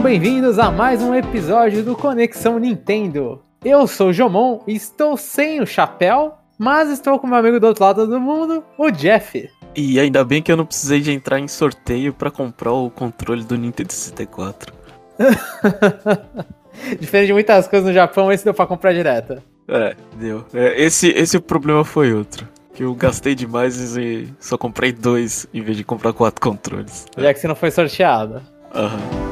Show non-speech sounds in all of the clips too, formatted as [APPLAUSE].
Sejam bem-vindos a mais um episódio do Conexão Nintendo. Eu sou o Jomon e estou sem o chapéu, mas estou com meu amigo do outro lado do mundo, o Jeff. E ainda bem que eu não precisei de entrar em sorteio para comprar o controle do Nintendo 64. [LAUGHS] Diferente de muitas coisas no Japão, esse deu pra comprar direto. É, deu. É, esse, esse problema foi outro. Que eu gastei demais e só comprei dois em vez de comprar quatro controles. Já que você não foi sorteado. Aham. Uhum.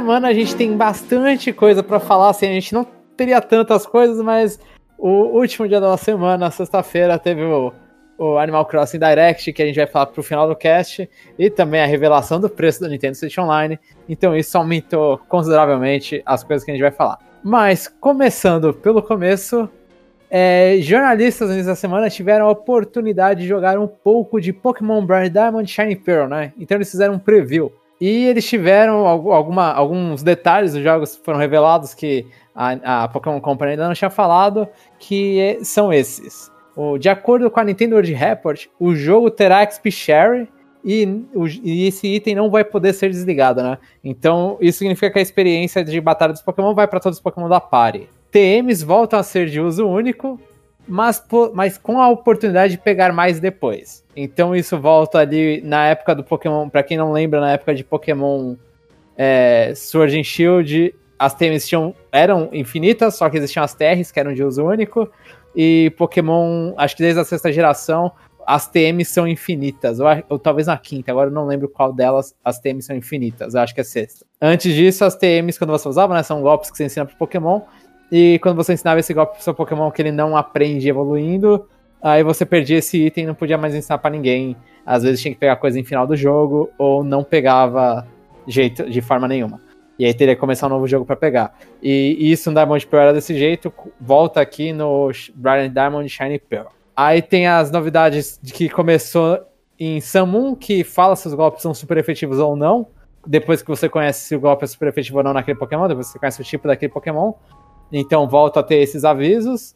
Semana a gente tem bastante coisa para falar, assim, a gente não teria tantas coisas, mas o último dia da semana, sexta-feira, teve o, o, Animal Crossing Direct, que a gente vai falar pro final do cast, e também a revelação do preço do Nintendo Switch Online, então isso aumentou consideravelmente as coisas que a gente vai falar. Mas, começando pelo começo, é, jornalistas nessa semana tiveram a oportunidade de jogar um pouco de Pokémon Bright Diamond Shiny Pearl, né? Então eles fizeram um preview. E eles tiveram alguma, alguns detalhes dos jogos foram revelados que a, a Pokémon Company ainda não tinha falado, que são esses. O, de acordo com a Nintendo World Report, o jogo terá XP Share e, o, e, esse item não vai poder ser desligado, né? Então isso significa que a experiência de batalha dos Pokémon vai para todos os Pokémon da party. TMs voltam a ser de uso único, mas, mas com a oportunidade de pegar mais depois. Então isso volta ali na época do Pokémon, para quem não lembra, na época de Pokémon é, Sword and Shield, as TMs tinham, eram infinitas, só que existiam as TRs, que eram de uso único, e Pokémon, acho que desde a sexta geração, as TMs são infinitas, ou, ou, talvez na quinta, agora eu não lembro qual delas as TMs são infinitas, acho que é sexta. Antes disso, as TMs, quando você usava, né, são golpes que você ensina pro Pokémon, e quando você ensinava esse golpe pro seu Pokémon que ele não aprende evoluindo, aí você perdia esse item e não podia mais ensinar para ninguém. Às vezes tinha que pegar coisa em final do jogo, ou não pegava jeito de forma nenhuma. E aí teria que começar um novo jogo para pegar. E, isso no Diamond Pearl era desse jeito, volta aqui no Brilliant Diamond Shiny Pearl. Aí tem as novidades de que começou em Samun, que fala se os golpes são super efetivos ou não. Depois que você conhece se o golpe é super efetivo ou não naquele Pokémon, depois que você conhece o tipo daquele Pokémon. Então volta a ter esses avisos.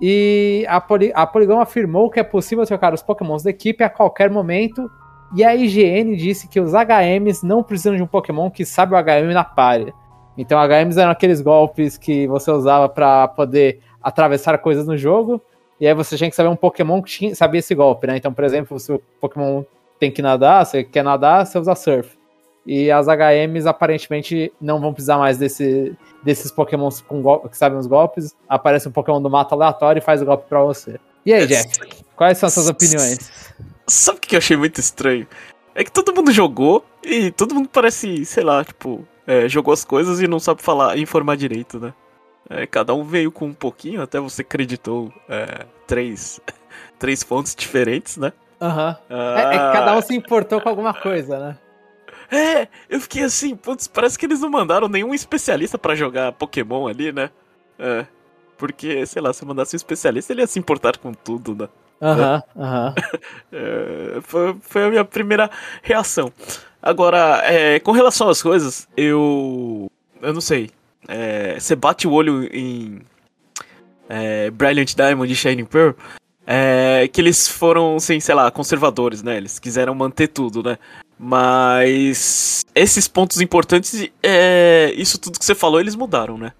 E a, Poly a Polygon afirmou que é possível trocar os Pokémons da equipe a qualquer momento. E a IGN disse que os HMs não precisam de um Pokémon que sabe o HM na palha. Então HMs eram aqueles golpes que você usava para poder atravessar coisas no jogo. E aí você tinha que saber um Pokémon que tinha, sabia esse golpe, né? Então, por exemplo, se o Pokémon tem que nadar, você quer nadar, você usa Surf. E as HMs aparentemente não vão precisar mais desse, desses Pokémons que sabem os golpes. Aparece um Pokémon do mato aleatório e faz o golpe pra você. E aí, Jeff? Quais são as suas opiniões? Sabe o que eu achei muito estranho? É que todo mundo jogou e todo mundo parece, sei lá, tipo, é, jogou as coisas e não sabe falar, informar direito, né? É, cada um veio com um pouquinho, até você acreditou é, três, [LAUGHS] três fontes diferentes, né? Aham. Uhum. Ah, é, é, cada um se importou com alguma coisa, né? É, eu fiquei assim, putz, parece que eles não mandaram nenhum especialista para jogar Pokémon ali, né? É. Porque, sei lá, se mandasse um especialista, ele ia se importar com tudo, né? Aham, uhum, aham. [LAUGHS] É, foi, foi a minha primeira reação. Agora, é, com relação às coisas, eu. Eu não sei. É, você bate o olho em. É, Brilliant Diamond e Shining Pearl. É, que eles foram, assim, sei lá, conservadores, né? Eles quiseram manter tudo, né? Mas esses pontos importantes, é, isso tudo que você falou, eles mudaram, né?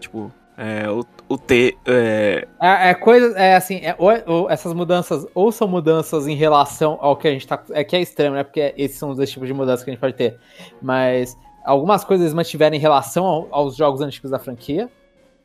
Tipo, é, o, o T. É... É, é coisa. É assim, é, ou, ou, essas mudanças ou são mudanças em relação ao que a gente tá. É que é estranho, né? Porque esses são os dois tipos de mudanças que a gente pode ter. Mas algumas coisas eles mantiveram em relação ao, aos jogos antigos da franquia.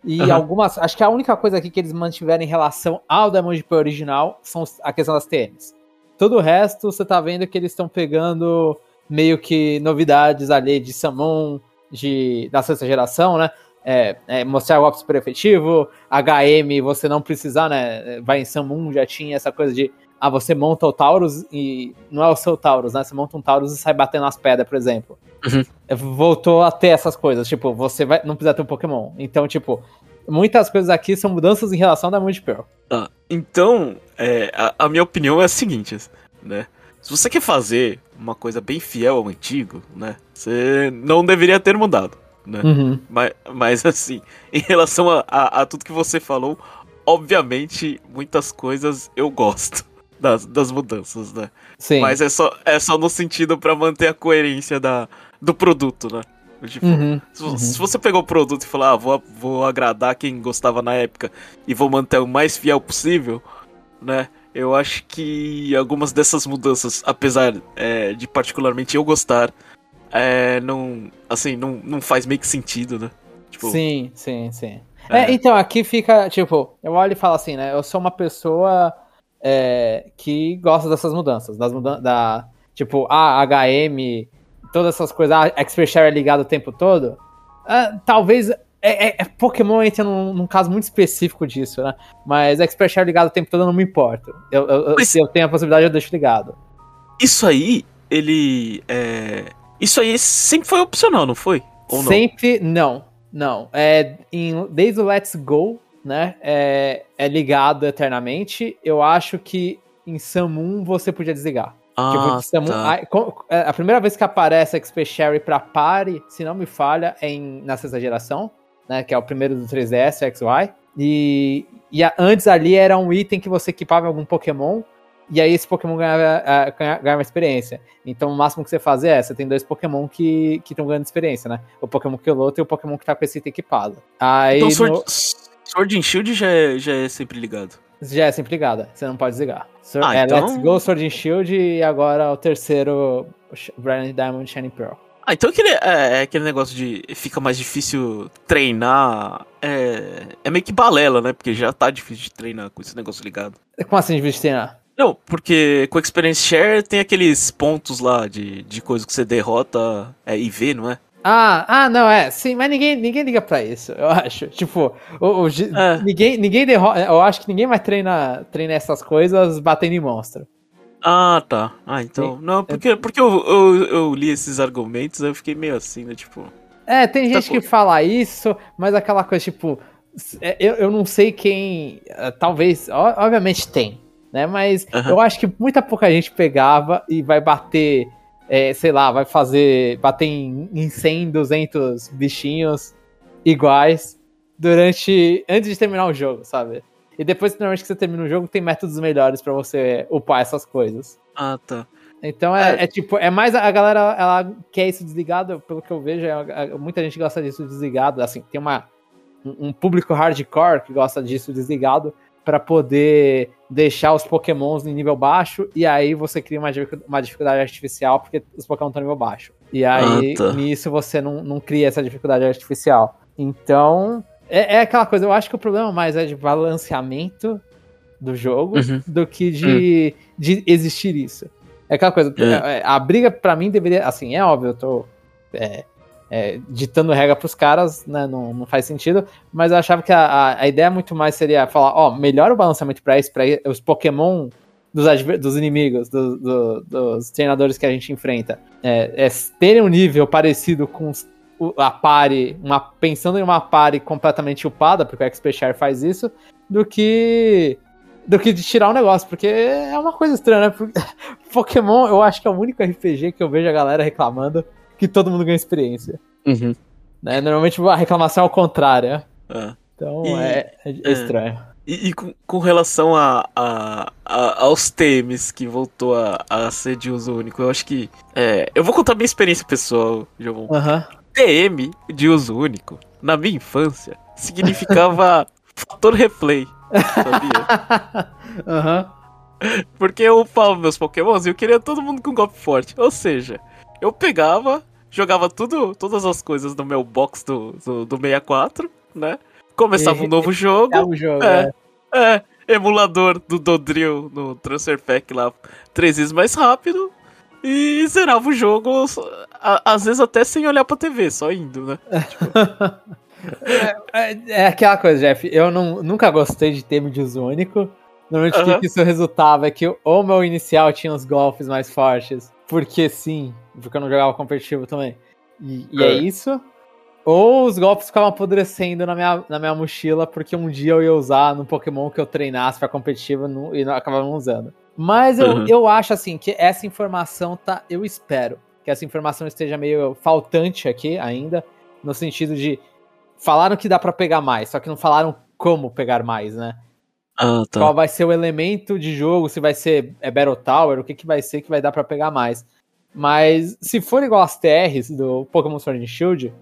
E uhum. algumas. Acho que a única coisa aqui que eles mantiveram em relação ao Diamond Pearl original são a questão das TMs. Todo o resto, você tá vendo que eles estão pegando meio que novidades ali de Samon, de, da sexta geração, né? É, é, mostrar o golpe super efetivo, HM você não precisar, né? Vai em Samon, já tinha essa coisa de ah, você monta o Taurus e não é o seu Taurus, né? Você monta um Taurus e sai batendo nas pedras, por exemplo. Uhum. Voltou a ter essas coisas, tipo, você vai, não precisa ter um Pokémon. Então, tipo, muitas coisas aqui são mudanças em relação da Diamond Pearl. Ah, então, é, a, a, minha opinião é a seguinte, né? Se você quer fazer uma coisa bem fiel ao antigo, né? Você não deveria ter mudado, né? Uhum. Mas, mas, assim, em relação a, a, a tudo que você falou, obviamente, muitas coisas eu gosto das, das mudanças, né? Sim. Mas é só, é só no sentido para manter a coerência da, do produto, né? Tipo, uhum, se, uhum. se, você pegou o produto e falou, ah, vou, vou agradar quem gostava na época e vou manter o mais fiel possível, né? Eu acho que algumas dessas mudanças, apesar é, de particularmente eu gostar, é, não, assim, não, não faz meio que sentido, né? Tipo, sim, sim, sim. É. é. então, aqui fica, tipo, eu olho e falo assim, né? Eu sou uma pessoa é, que gosta dessas mudanças, das mudanças, da, tipo, a HM, todas essas coisas, a Expert Share é ligado o tempo todo, uh, talvez é, é, é, Pokémon entra num, num, caso muito específico disso, né? Mas Expert Share ligado o tempo todo eu não me importo. Eu, eu, Mas, se eu tenho a possibilidade, eu deixo ligado. Isso aí, ele. É... Isso aí sempre foi opcional, não foi? Ou sempre não. Não. É, em, desde o Let's Go, né, é, é ligado eternamente. Eu acho que em Samun você podia desligar. Ah, Samun, tá. a, é, a, primeira vez que aparece XP Sherry pra pare, se não me falha, é em, na sexta geração, né, que é o primeiro do 3DS, XY. E, e a, antes ali era um item que você equipava em algum Pokémon, e aí esse Pokémon ganhava, ganhava experiência. Então o máximo que você faz é, você tem dois Pokémon que estão ganhando experiência, né? O Pokémon que luta e o Pokémon que tá com esse item equipado. Aí, então, no... Sword and Shield já é, já é sempre ligado. Já é sempre ligado, você não pode desligar. ah, é, então... Let's Go, Sword and Shield e agora o terceiro, Brilliant Diamond Shining Pearl. Ah, então aquele, é, é, aquele negócio de fica mais difícil treinar. É, é meio que balela, né? Porque já tá difícil de treinar com esse negócio ligado. Como assim difícil de treinar? Não, porque com Experience Share tem aqueles pontos lá de, de coisa que você derrota é, e vê, não é? Ah, ah, não, é, sim, mas ninguém, ninguém liga pra isso, eu acho. Tipo, o, o é. ninguém, ninguém derrota. Eu acho que ninguém vai treinar, treinar essas coisas batendo em monstro. Ah, tá. Ah, então. Sim. Não, porque, porque eu, eu, eu, li esses argumentos, eu fiquei meio assim, né? Tipo. É, tem tá gente que fala isso, mas aquela coisa, tipo. É, eu, eu não sei quem. Eh, talvez. Obviamente tem, né? Mas uh -huh. eu acho que muita pouca gente pegava e vai bater é, sei lá, vai fazer. bater em, em 100, 200 bichinhos iguais durante. antes de terminar o jogo, sabe? E depois, normalmente, que você termina o jogo, tem métodos melhores para você upar essas coisas. Ah, tá. Então é, é, é, tipo, é mais a galera, ela quer isso desligado, pelo que eu vejo, é, é, muita gente gosta disso desligado. Assim, tem uma, um, um público hardcore que gosta disso desligado, para poder deixar os pokémons em nível baixo, e aí você cria uma, uma dificuldade artificial, porque os pokémon estão em nível baixo. E aí, ah, tá. nisso, você não, não cria essa dificuldade artificial. Então, é, é, aquela coisa, eu acho que o problema mais é de balanceamento do jogo uhum. do que de, uhum. de existir isso. É aquela coisa, é. a, a briga para mim deveria, assim, é óbvio, eu tô é, é, ditando regra pros caras, né, não, não faz sentido, mas eu achava que a, a ideia muito mais seria falar, ó, melhora o balanceamento pra isso, pra os Pokémon dos, dos inimigos, do, do, dos treinadores que a gente enfrenta, é, é terem um nível parecido com a pare, uma, pensando em uma pare completamente upada, porque o XP Share faz isso, do que do que de tirar o negócio, porque é uma coisa estranha, né? [LAUGHS] Pokémon, eu acho que é o único RPG que eu vejo a galera reclamando que todo mundo ganha experiência. Uhum. Né? Normalmente a reclamação é ao contrário. É. Então e, é, é, é, estranho. E, e com, com, relação a, a, a, aos temes que voltou a, a ser de uso único, eu acho que. É, eu vou contar minha experiência pessoal, João. Uhum. TM de uso único, na minha infância, significava [LAUGHS] fator replay. Sabia? [LAUGHS] Aham. Uhum. Porque eu upava meus pokémons e eu queria todo mundo com golpe forte. Ou seja, eu pegava, jogava tudo, todas as coisas no meu box do, do, do 64, né? Começava e, um novo jogo. É um jogo, é. é. é emulador do Dodrill no Transfer Pack lá, três vezes mais rápido. E zerava o jogo, às vezes até sem olhar pra TV, só indo, né? [LAUGHS] é, é, é, aquela coisa, Jeff. Eu não, nunca gostei de ter de uso único. Normalmente o que, isso resultava é que o meu inicial tinha os golpes mais fortes. Porque sim, porque eu não jogava competitivo também. E, e é. é isso. Ou os golpes ficavam apodrecendo na minha, na minha mochila, porque um dia eu ia usar no Pokémon que eu treinasse pra competitivo e não, acabava não usando. Mas eu, uhum. eu acho assim que essa informação tá. Eu espero que essa informação esteja meio faltante aqui ainda, no sentido de. Falaram que dá para pegar mais, só que não falaram como pegar mais, né? Ah, tá. Qual vai ser o elemento de jogo, se vai ser é Battle Tower, o que, que vai ser que vai dar para pegar mais. Mas se for igual as TRs do Pokémon Sword and Shield,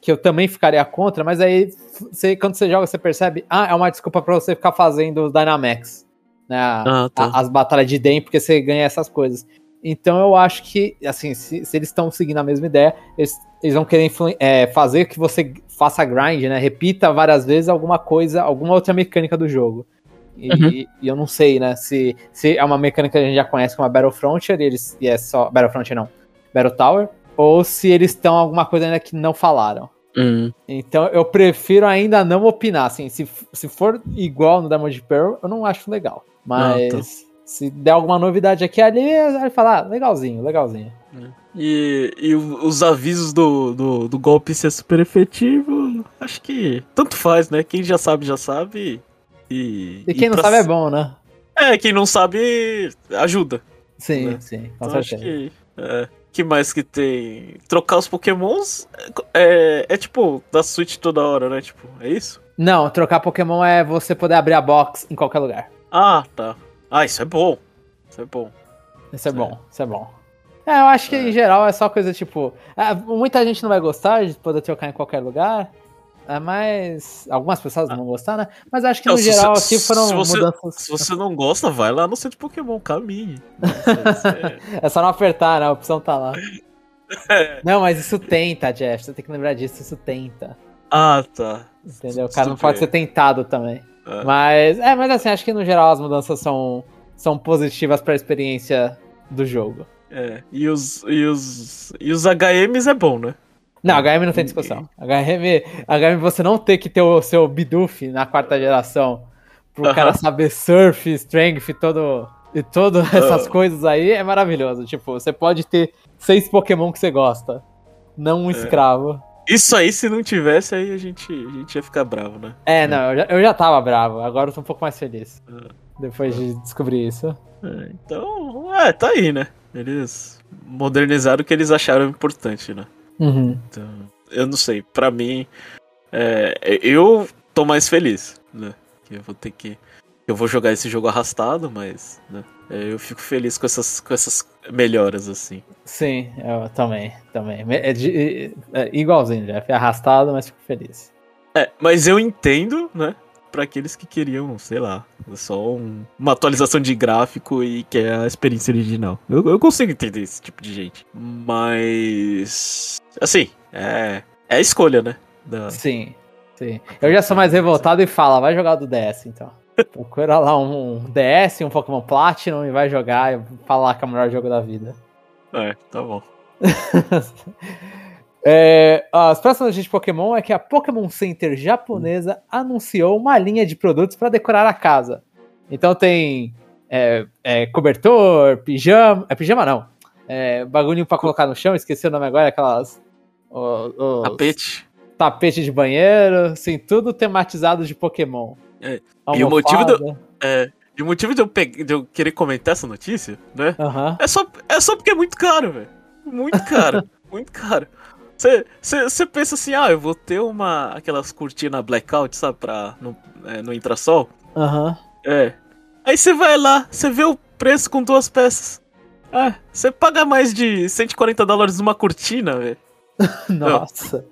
que eu também ficaria contra, mas aí você, quando você joga, você percebe, ah, é uma desculpa para você ficar fazendo os Dynamax, né? Ah, tá. a, as batalhas de DEM, porque você ganha essas coisas. Então eu acho que, assim, se, se eles estão seguindo a mesma ideia, eles, eles vão querer é, fazer que você faça grind, né? Repita várias vezes alguma coisa, alguma outra mecânica do jogo. E, uhum. e, eu não sei, né, se, se é uma mecânica que a gente já conhece como a Battlefront, e, eles, e é só. Battlefront não. Battle Tower, ou se eles estão alguma coisa ainda que não falaram. Uhum. Então eu prefiro ainda não opinar. Assim, se, se for igual no Diamond Pearl, eu não acho legal. Mas ah, tá. se der alguma novidade aqui ali, vai falar, ah, legalzinho, legalzinho. É. E, e os avisos do, do, do, golpe ser super efetivo, acho que tanto faz, né? Quem já sabe, já sabe. E, e quem e não sabe é bom, né? É, quem não sabe ajuda. Sim, né? sim, com então, certeza. Acho que, é, que mais que tem? Trocar os pokémons é, é tipo da Switch toda hora, né? Tipo, é isso? Não, trocar Pokémon é você poder abrir a box em qualquer lugar. Ah, tá. Ah, isso é bom. Isso é bom. Isso é, bom, isso é bom. É, eu acho que é. em geral é só coisa tipo. É, muita gente não vai gostar de poder trocar em qualquer lugar. É, mas algumas pessoas não vão gostar, né? Mas acho que no geral se, aqui foram se você, mudanças. Se você não gosta, vai lá no centro de Pokémon, caminhe. [LAUGHS] é só não apertar, né? A opção tá lá. [LAUGHS] É. Não, mas isso tenta, Jeff. Você tem que lembrar disso, isso tenta. Ah, tá. Entendeu? O cara não pode ser tentado também. É. Mas, é, mas assim, acho que no geral as mudanças são, são positivas para a experiência do jogo. É, e os, e os, e os HMs é bom, né? Não, HM não tem discussão. HM, HM você não ter que ter o seu Bidoof na quarta geração pro uh -huh. cara saber surf, strength todo, e todas essas uh. coisas aí é maravilhoso. Tipo, você pode ter seis Pokémon que você gosta, não um é. escravo. Isso aí, se não tivesse, aí a gente, a gente ia ficar bravo, né? É, não, eu já, eu já tava bravo, agora eu tô um pouco mais feliz. Uh. Depois de descobrir isso. É, então, é, tá aí, né? Eles modernizaram o que eles acharam importante, né? Uhum. Então, eu não sei, pra mim, é, eu tô mais feliz, né? Que eu vou ter que. Eu vou jogar esse jogo arrastado, mas né, é, eu fico feliz com essas, com essas melhoras, assim. Sim, eu também, também. É, de, é igualzinho, Jeff. É arrastado, mas fico feliz. É, mas eu entendo, né? Para aqueles que queriam, sei lá, só um, uma atualização de gráfico e quer a experiência original. Eu, eu consigo entender esse tipo de gente. Mas. Assim, é. É a escolha, né? Da... Sim, sim. Eu já sou mais revoltado e falo, vai jogar do DS então. [LAUGHS] Procura lá um DS, um Pokémon Platinum e vai jogar e falar que é o melhor jogo da vida. É, tá bom. [LAUGHS] É, as próximas notícias de Pokémon é que a Pokémon Center japonesa anunciou uma linha de produtos para decorar a casa. Então tem é, é, cobertor, pijama. É pijama não. É, bagulho para colocar no chão, esqueci o nome agora, aquelas. Os, os, tapete. Tapete de banheiro, assim, tudo tematizado de Pokémon. É, e o motivo do, é, e o motivo de eu, de eu, querer comentar essa notícia, né? É, só, é só porque é muito caro, velho. Muito caro. [LAUGHS] muito caro. Você pensa assim, ah, eu vou ter uma. aquelas cortinas blackout, sabe, pra. no, é, no intrasol? Aham. Uhum. É. Aí você vai lá, você vê o preço com duas peças. É, você paga mais de 140 dólares numa cortina, velho. [LAUGHS] Nossa.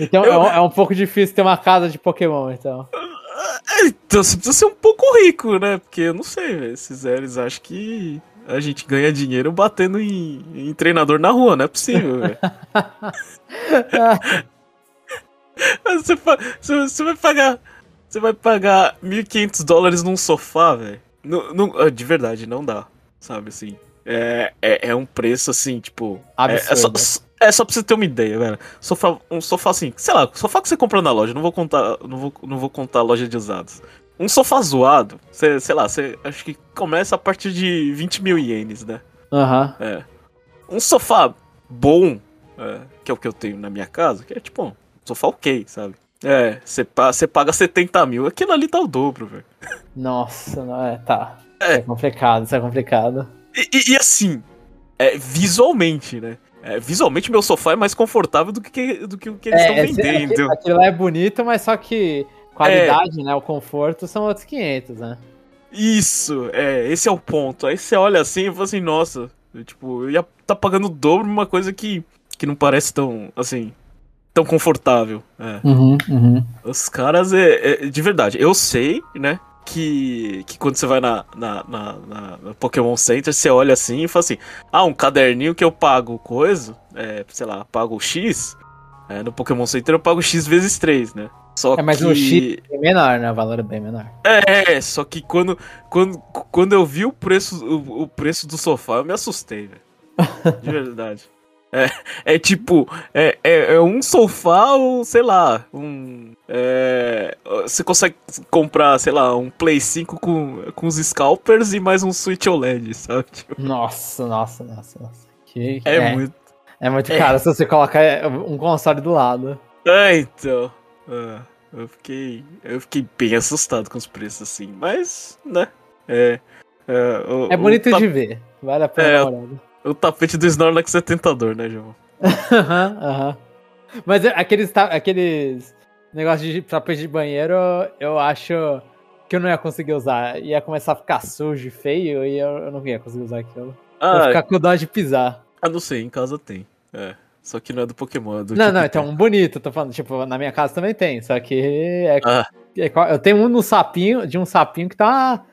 Então eu... é, um, é um pouco difícil ter uma casa de Pokémon, então. É, então você precisa ser um pouco rico, né? Porque eu não sei, velho. Esses eles acham que a gente ganha dinheiro batendo em, em treinador na rua, não é possível, velho. [LAUGHS] você, você vai pagar. Você vai pagar 1.500 dólares num sofá, velho. Ah, de verdade, não dá. Sabe assim? É, é, é um preço assim, tipo. É, é, só, é só pra você ter uma ideia, velho. Sofá, um sofá assim, sei lá, sofá que você comprou na loja. Não vou contar, não vou, não vou contar a loja de usados. Um sofá zoado, cê, sei lá, você acho que começa a partir de 20 mil ienes, né? Aham. É. Um sofá bom, é, que é o que eu tenho na minha casa, que é tipo um sofá ok, sabe? É, você pa paga 70 mil, aquilo ali tá o dobro, velho. Nossa, não é, tá. É. É complicado, isso é complicado. E, e- e assim, é, visualmente, né? É, visualmente meu sofá é mais confortável do que, do que o que eles estão esse- vendendo. aquilo, aquilo lá é bonito, mas só que qualidade, né, o conforto são outros 500, né? Isso, é, esse é o ponto. Aí você olha assim e fala assim, nossa, eu, tipo, eu ia tá pagando o dobro numa coisa que, que não parece tão, assim, tão confortável. É. Uhum, uhum. Os caras, é, é- de verdade, eu sei, né, que, que quando você vai na, na, na, na- na Pokémon Center, você olha assim e fala assim, ah, um caderninho que eu pago coisa, é, sei lá, pago X, é, no Pokémon Center eu pago X vezes 3, né? Só É, mas que... o X é menor, né? O valor é bem menor. É, só que quando, quando, quando eu vi o preço, o, o preço do sofá, eu me assustei, velho. [LAUGHS] De verdade. É, é tipo, é, é, é um sofá ou, sei lá, um. é, você consegue comprar, sei lá, um Play 5 com, com os scalpers e mais um Switch OLED, sabe? Tipo, Nossa, nossa, nossa, nossa. Que, é, muito. É muito é. caro se você colocar um console do lado. É, então. É, eu fiquei. Eu fiquei bem assustado com os preços, assim. Mas, né? É. É, o- É bonito ta- de ver. Vale a pena É, olhada. o tapete do Snorlax é tentador, né, João? Aham, aham. Mas é- aqueles, aqueles negócios de tapete de banheiro, eu acho que eu não ia conseguir usar. Ia começar a ficar sujo e feio e eu, eu não ia conseguir usar aquilo. Ia Ah, ficar com dó de pisar. ah, não sei, em casa tem. É. Só que não é do Pokémon, é do Não, não, então bonito, tô falando. Tipo, na minha casa também tem, só que é, Ah, é eu tenho um no sapinho, de um sapinho que tá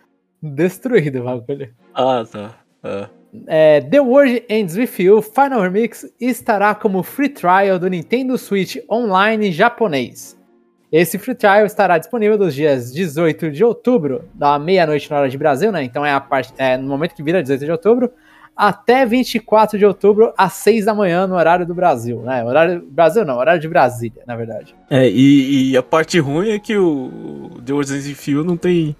destruído o bagulho. ah, tá. Ah. É, The World Ends With You Final Remix estará como free trial do Nintendo Switch Online japonês. Esse free trial estará disponível dos dias 18 de outubro, da meia-noite na hora de Brasil, né? Então é, a parte, é no momento que vira 18 de outubro, até 24 de outubro, às 6 da manhã, no horário do Brasil, né? Horário Brasil não, horário de Brasília, na verdade. É, e, e a parte ruim é que o The Words in Fio não tem.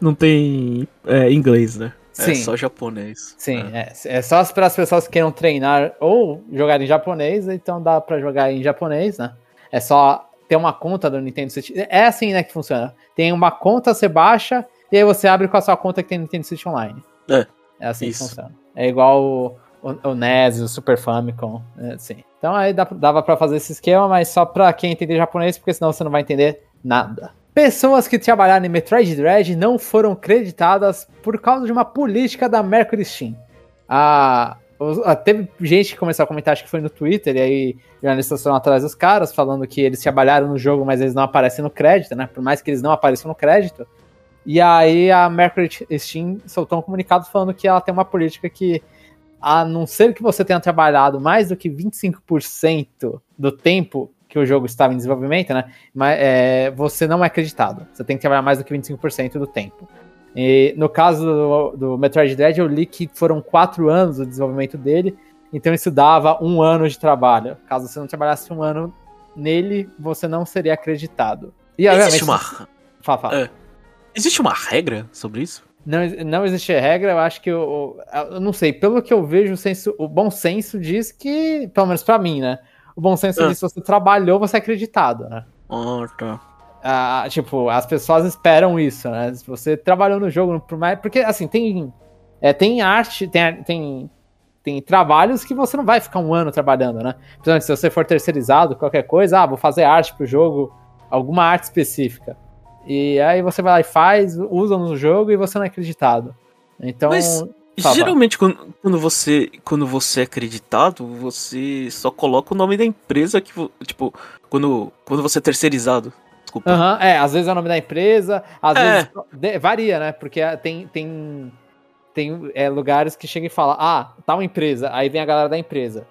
Não tem é, inglês, né? É Sim. só japonês. Sim, é, é só para as pessoas que queiram treinar ou jogar em japonês, então dá para jogar em japonês, né? É só ter uma conta do Nintendo Switch. É assim, né, que funciona. Tem uma conta, você baixa, e aí você abre com a sua conta que tem no Nintendo Switch Online. É, É assim isso. que funciona. É igual o, o, o NES, o Super Famicom, assim. Então aí dava para fazer esse esquema, mas só para quem entender japonês, porque senão você não vai entender nada. Pessoas que trabalharam em Metroid Dread não foram creditadas por causa de uma política da Mercury Steam. A, os- a- teve gente que começou a comentar, acho que foi no Twitter, e aí jornalistas foram atrás dos caras, falando que eles trabalharam no jogo, mas eles não aparecem no crédito, né? Por mais que eles não apareçam no crédito. E aí a Mercury Steam soltou um comunicado falando que ela tem uma política que, a não ser que você tenha trabalhado mais do que 25% do tempo que o jogo estava em desenvolvimento, né? Mas, é, você não é acreditado. Você tem que trabalhar mais do que 25% do tempo. E no caso do, do Metroid Dread, eu li que foram quatro anos o desenvolvimento dele, então isso dava um ano de trabalho. Caso você não trabalhasse um ano nele, você não seria acreditado. E, Existe uma, Fala, fala. É. existe uma regra sobre isso? Não, não existe regra, eu acho que eu, eu não sei, pelo que eu vejo, o, senso, o bom senso diz que, pelo menos pra mim, né? O bom senso Ah. diz que se você trabalhou, você é acreditado, né? Ah, tá. Ah, tipo, as pessoas esperam isso, né? Se você trabalhou no jogo, por mais. Porque, assim, tem. É, tem arte, tem, tem, tem trabalhos que você não vai ficar um ano trabalhando, né? Principalmente se você for terceirizado, qualquer coisa, ah, vou fazer arte pro jogo, alguma arte específica. E aí você vai lá e faz, usa no jogo e você não é acreditado. Então. Mas- Fala, Geralmente, quando, quando você quando você é acreditado, você só coloca o nome da empresa que. Tipo, quando, quando você é terceirizado. Desculpa. Aham, é, às vezes é o nome da empresa, às É. vezes varia, né? Porque tem, tem, tem é, lugares que chega e fala, ah, tal empresa, aí vem a galera da empresa.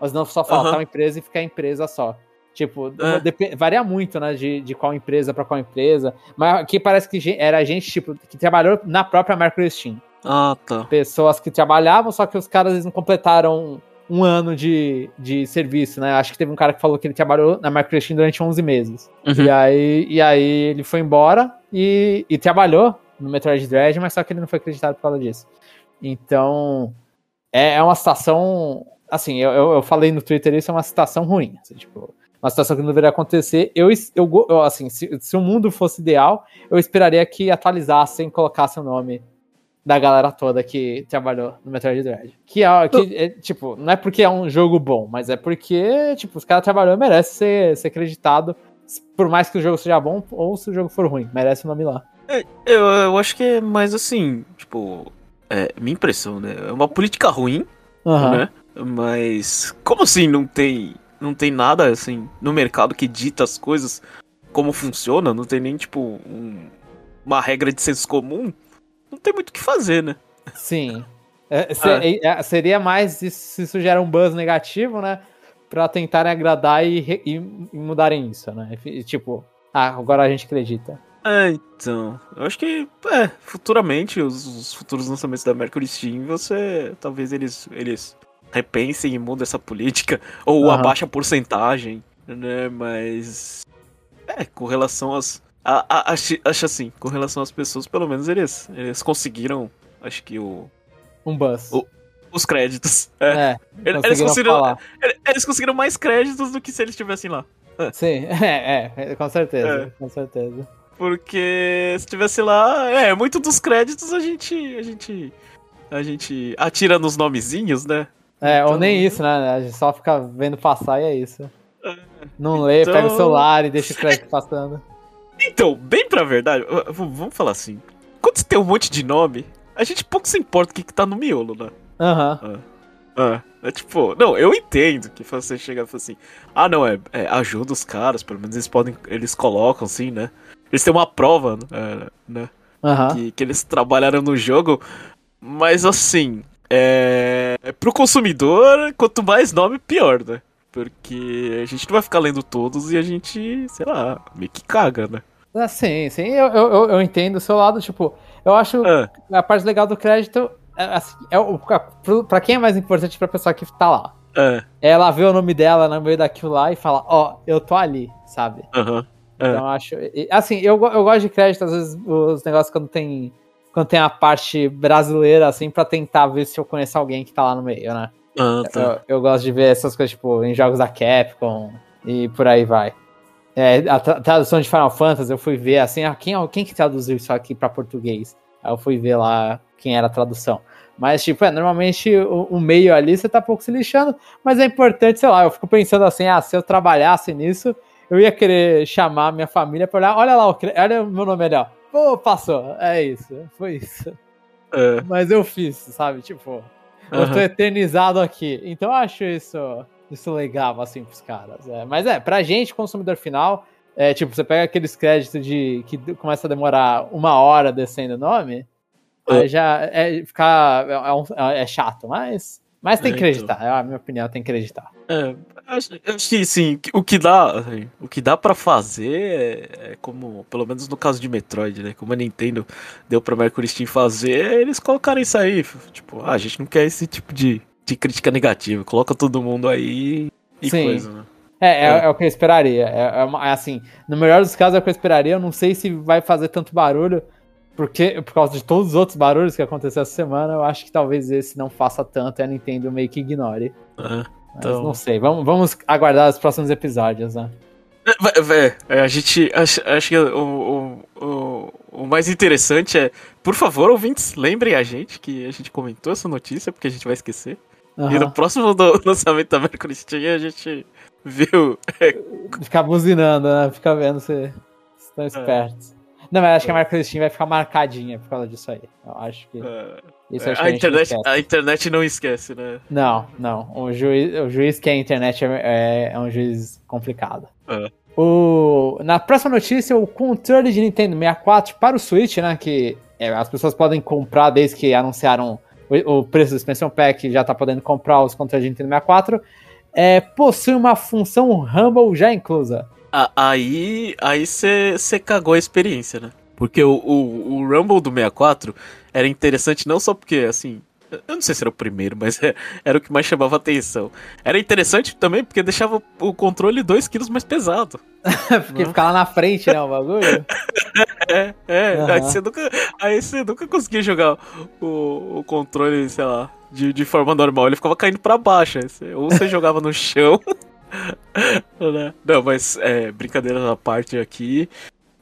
Mas não só fala Aham. tal empresa e fica a empresa só. Tipo, É. varia muito, né, de, de qual empresa pra qual empresa. Mas aqui parece que era gente, tipo, que trabalhou na própria Mercury Steam. Ah, tá. Pessoas que trabalhavam, só que os caras eles não completaram um ano de, de serviço, né? Acho que teve um cara que falou que ele trabalhou na Mercury Steam durante 11 meses. Uhum. E, aí, e aí ele foi embora e, e trabalhou no Metroid Dread, mas só que ele não foi acreditado por causa disso. Então, é, é uma situação. Assim, eu, eu, eu, falei no Twitter isso é uma situação ruim. Assim, tipo, uma situação que não deveria acontecer. Eu, eu, eu assim, se, se, o mundo fosse ideal, eu esperaria que atualizassem, colocassem o nome da galera toda que trabalhou no Metroid Dread. Que é, que, é, tipo, não é porque é um jogo bom, mas é porque, tipo, os caras trabalhou e merece ser, ser acreditado, por mais que o jogo seja bom ou se o jogo for ruim, merece o nome lá. É, eu, eu acho que é mais assim, tipo, é minha impressão, né? É uma política ruim, uhum. né? Mas como assim não tem não tem nada assim no mercado que dita as coisas como funciona? Não tem nem tipo um, uma regra de senso comum? Não tem muito o que fazer, né? Sim. É, ser, ah. seria mais se isso gera um buzz negativo, né? Pra tentarem agradar e, e, e mudarem isso, né? E, tipo, ah, agora a gente acredita. É, então. Eu acho que, é, futuramente, os, os, futuros lançamentos da Mercury Steam, você. Talvez eles, eles repensem e mudem essa política. Ou uhum. abaixa a porcentagem, né? Mas. É, com relação às. A, a, acho, acho assim, com relação às pessoas, pelo menos eles, eles conseguiram. Acho que o. Um buzz. O, os créditos. É. é eles, conseguiram, eles conseguiram mais créditos do que se eles estivessem lá. Sim, [LAUGHS] é, é, com certeza, é. com certeza. Porque se tivesse lá, é, muito dos créditos a gente a gente a gente atira nos nomezinhos, né? É, então... ou nem isso, né? A gente só fica vendo passar e é isso. É, Não lê, então... pega o celular e deixa o crédito passando. Então, bem pra verdade, vamos falar assim. Quando você tem um monte de nome, a gente pouco se importa o que, que tá no miolo, né? Aham. Uhum. Ah, é tipo, não, eu entendo que você chega e fala assim, ah não, é, é, ajuda os caras, pelo menos eles podem, eles colocam assim, né? Eles têm uma prova, é, né? Uhum. Que, que eles trabalharam no jogo. Mas assim, é... pro consumidor, quanto mais nome, pior, né? Porque a gente não vai ficar lendo todos e a gente, sei lá, meio que caga, né? Ah, sim, sim, eu, eu, eu entendo o seu lado, tipo, eu acho é. a parte legal do crédito, é, assim, é o, pra quem é mais importante pra pessoa que tá lá. É. Ela vê o nome dela no meio daquilo lá e fala, ó, oh, eu tô ali, sabe? Uhum. É. Então, acho. Assim, eu, eu gosto de crédito, às vezes, os negócios quando tem. Quando tem a parte brasileira, assim, pra tentar ver se eu conheço alguém que tá lá no meio, né? Ah, tá. eu, eu, gosto de ver essas coisas, tipo, em jogos da Capcom e por aí vai. É, a tra tradução de Final Fantasy, eu fui ver, assim, ah, quem, quem que traduziu isso aqui pra português? Aí eu fui ver lá quem era a tradução. Mas, tipo, é, normalmente o, o, meio ali você tá pouco se lixando, mas é importante, sei lá, eu fico pensando assim, ah, se eu trabalhasse nisso, eu ia querer chamar minha família pra olhar. Olha lá, olha o meu nome ali, ó. Pô, passou. É isso. Foi isso. É. Mas eu fiz, sabe? Tipo, eu uhum. tô eternizado aqui. Então eu acho isso, isso legal, assim, pros caras. É. Mas é, pra gente, consumidor final, é tipo, você pega aqueles créditos de que começa a demorar uma hora descendo o nome, aí é. já é, ficar, é, um, é, chato, mas mas tem que é, então. acreditar, é, a minha opinião, tem que acreditar. É, acho, acho que sim, o que dá, assim, o que dá para fazer é, é, como, pelo menos no caso de Metroid, né? Como a Nintendo deu pra Mercury Steam fazer, eles colocaram isso aí. Tipo, ah, a gente não quer esse tipo de, de crítica negativa, coloca todo mundo aí e sim. coisa, né? É, é, é, é, o que eu esperaria. É, é, assim, no melhor dos casos é o que eu esperaria. Eu não sei se vai fazer tanto barulho, porque, por causa de todos os outros barulhos que aconteceram essa semana, eu acho que talvez esse não faça tanto e a Nintendo meio que ignore. É, então... não sei, vamos, vamos aguardar os próximos episódios, né? É, é, a gente. Acho, acho que o, o, o, mais interessante é, por favor, ouvintes, lembrem a gente que a gente comentou essa notícia, porque a gente vai esquecer. Uhum. E no próximo do, [LAUGHS] lançamento da Mercury Steam a gente viu. É... [LAUGHS] Ficar buzinando, né? Ficar vendo se estão é. espertos. Não, mas acho que a marca Steam vai ficar marcadinha por causa disso aí. Eu acho que. É, a, a, internet, a internet não esquece, né? Não, não. O juiz, o juiz que é a internet é, é, é um juiz complicado. É. O, na próxima notícia, o controle de Nintendo 64 para o Switch, né? Que é, as pessoas podem comprar desde que anunciaram o, o preço do expansion pack, já tá podendo comprar os controles de Nintendo 64. É, possui uma função Rumble já inclusa. Aí aí você cagou a experiência, né? Porque o, o, o, Rumble do 64 era interessante não só porque, assim, Eu não sei se era o primeiro, mas é, era o que mais chamava atenção. Era interessante também porque deixava o controle 2kg mais pesado. [LAUGHS] porque ficava na frente, né, o bagulho? [LAUGHS] é, é. Uhum. Aí, você nunca, aí você nunca conseguia jogar o, o controle, sei lá, de, de forma normal. Ele ficava caindo para baixo. Ou você jogava no [LAUGHS] chão. Né? não, mas é, brincadeira à parte aqui.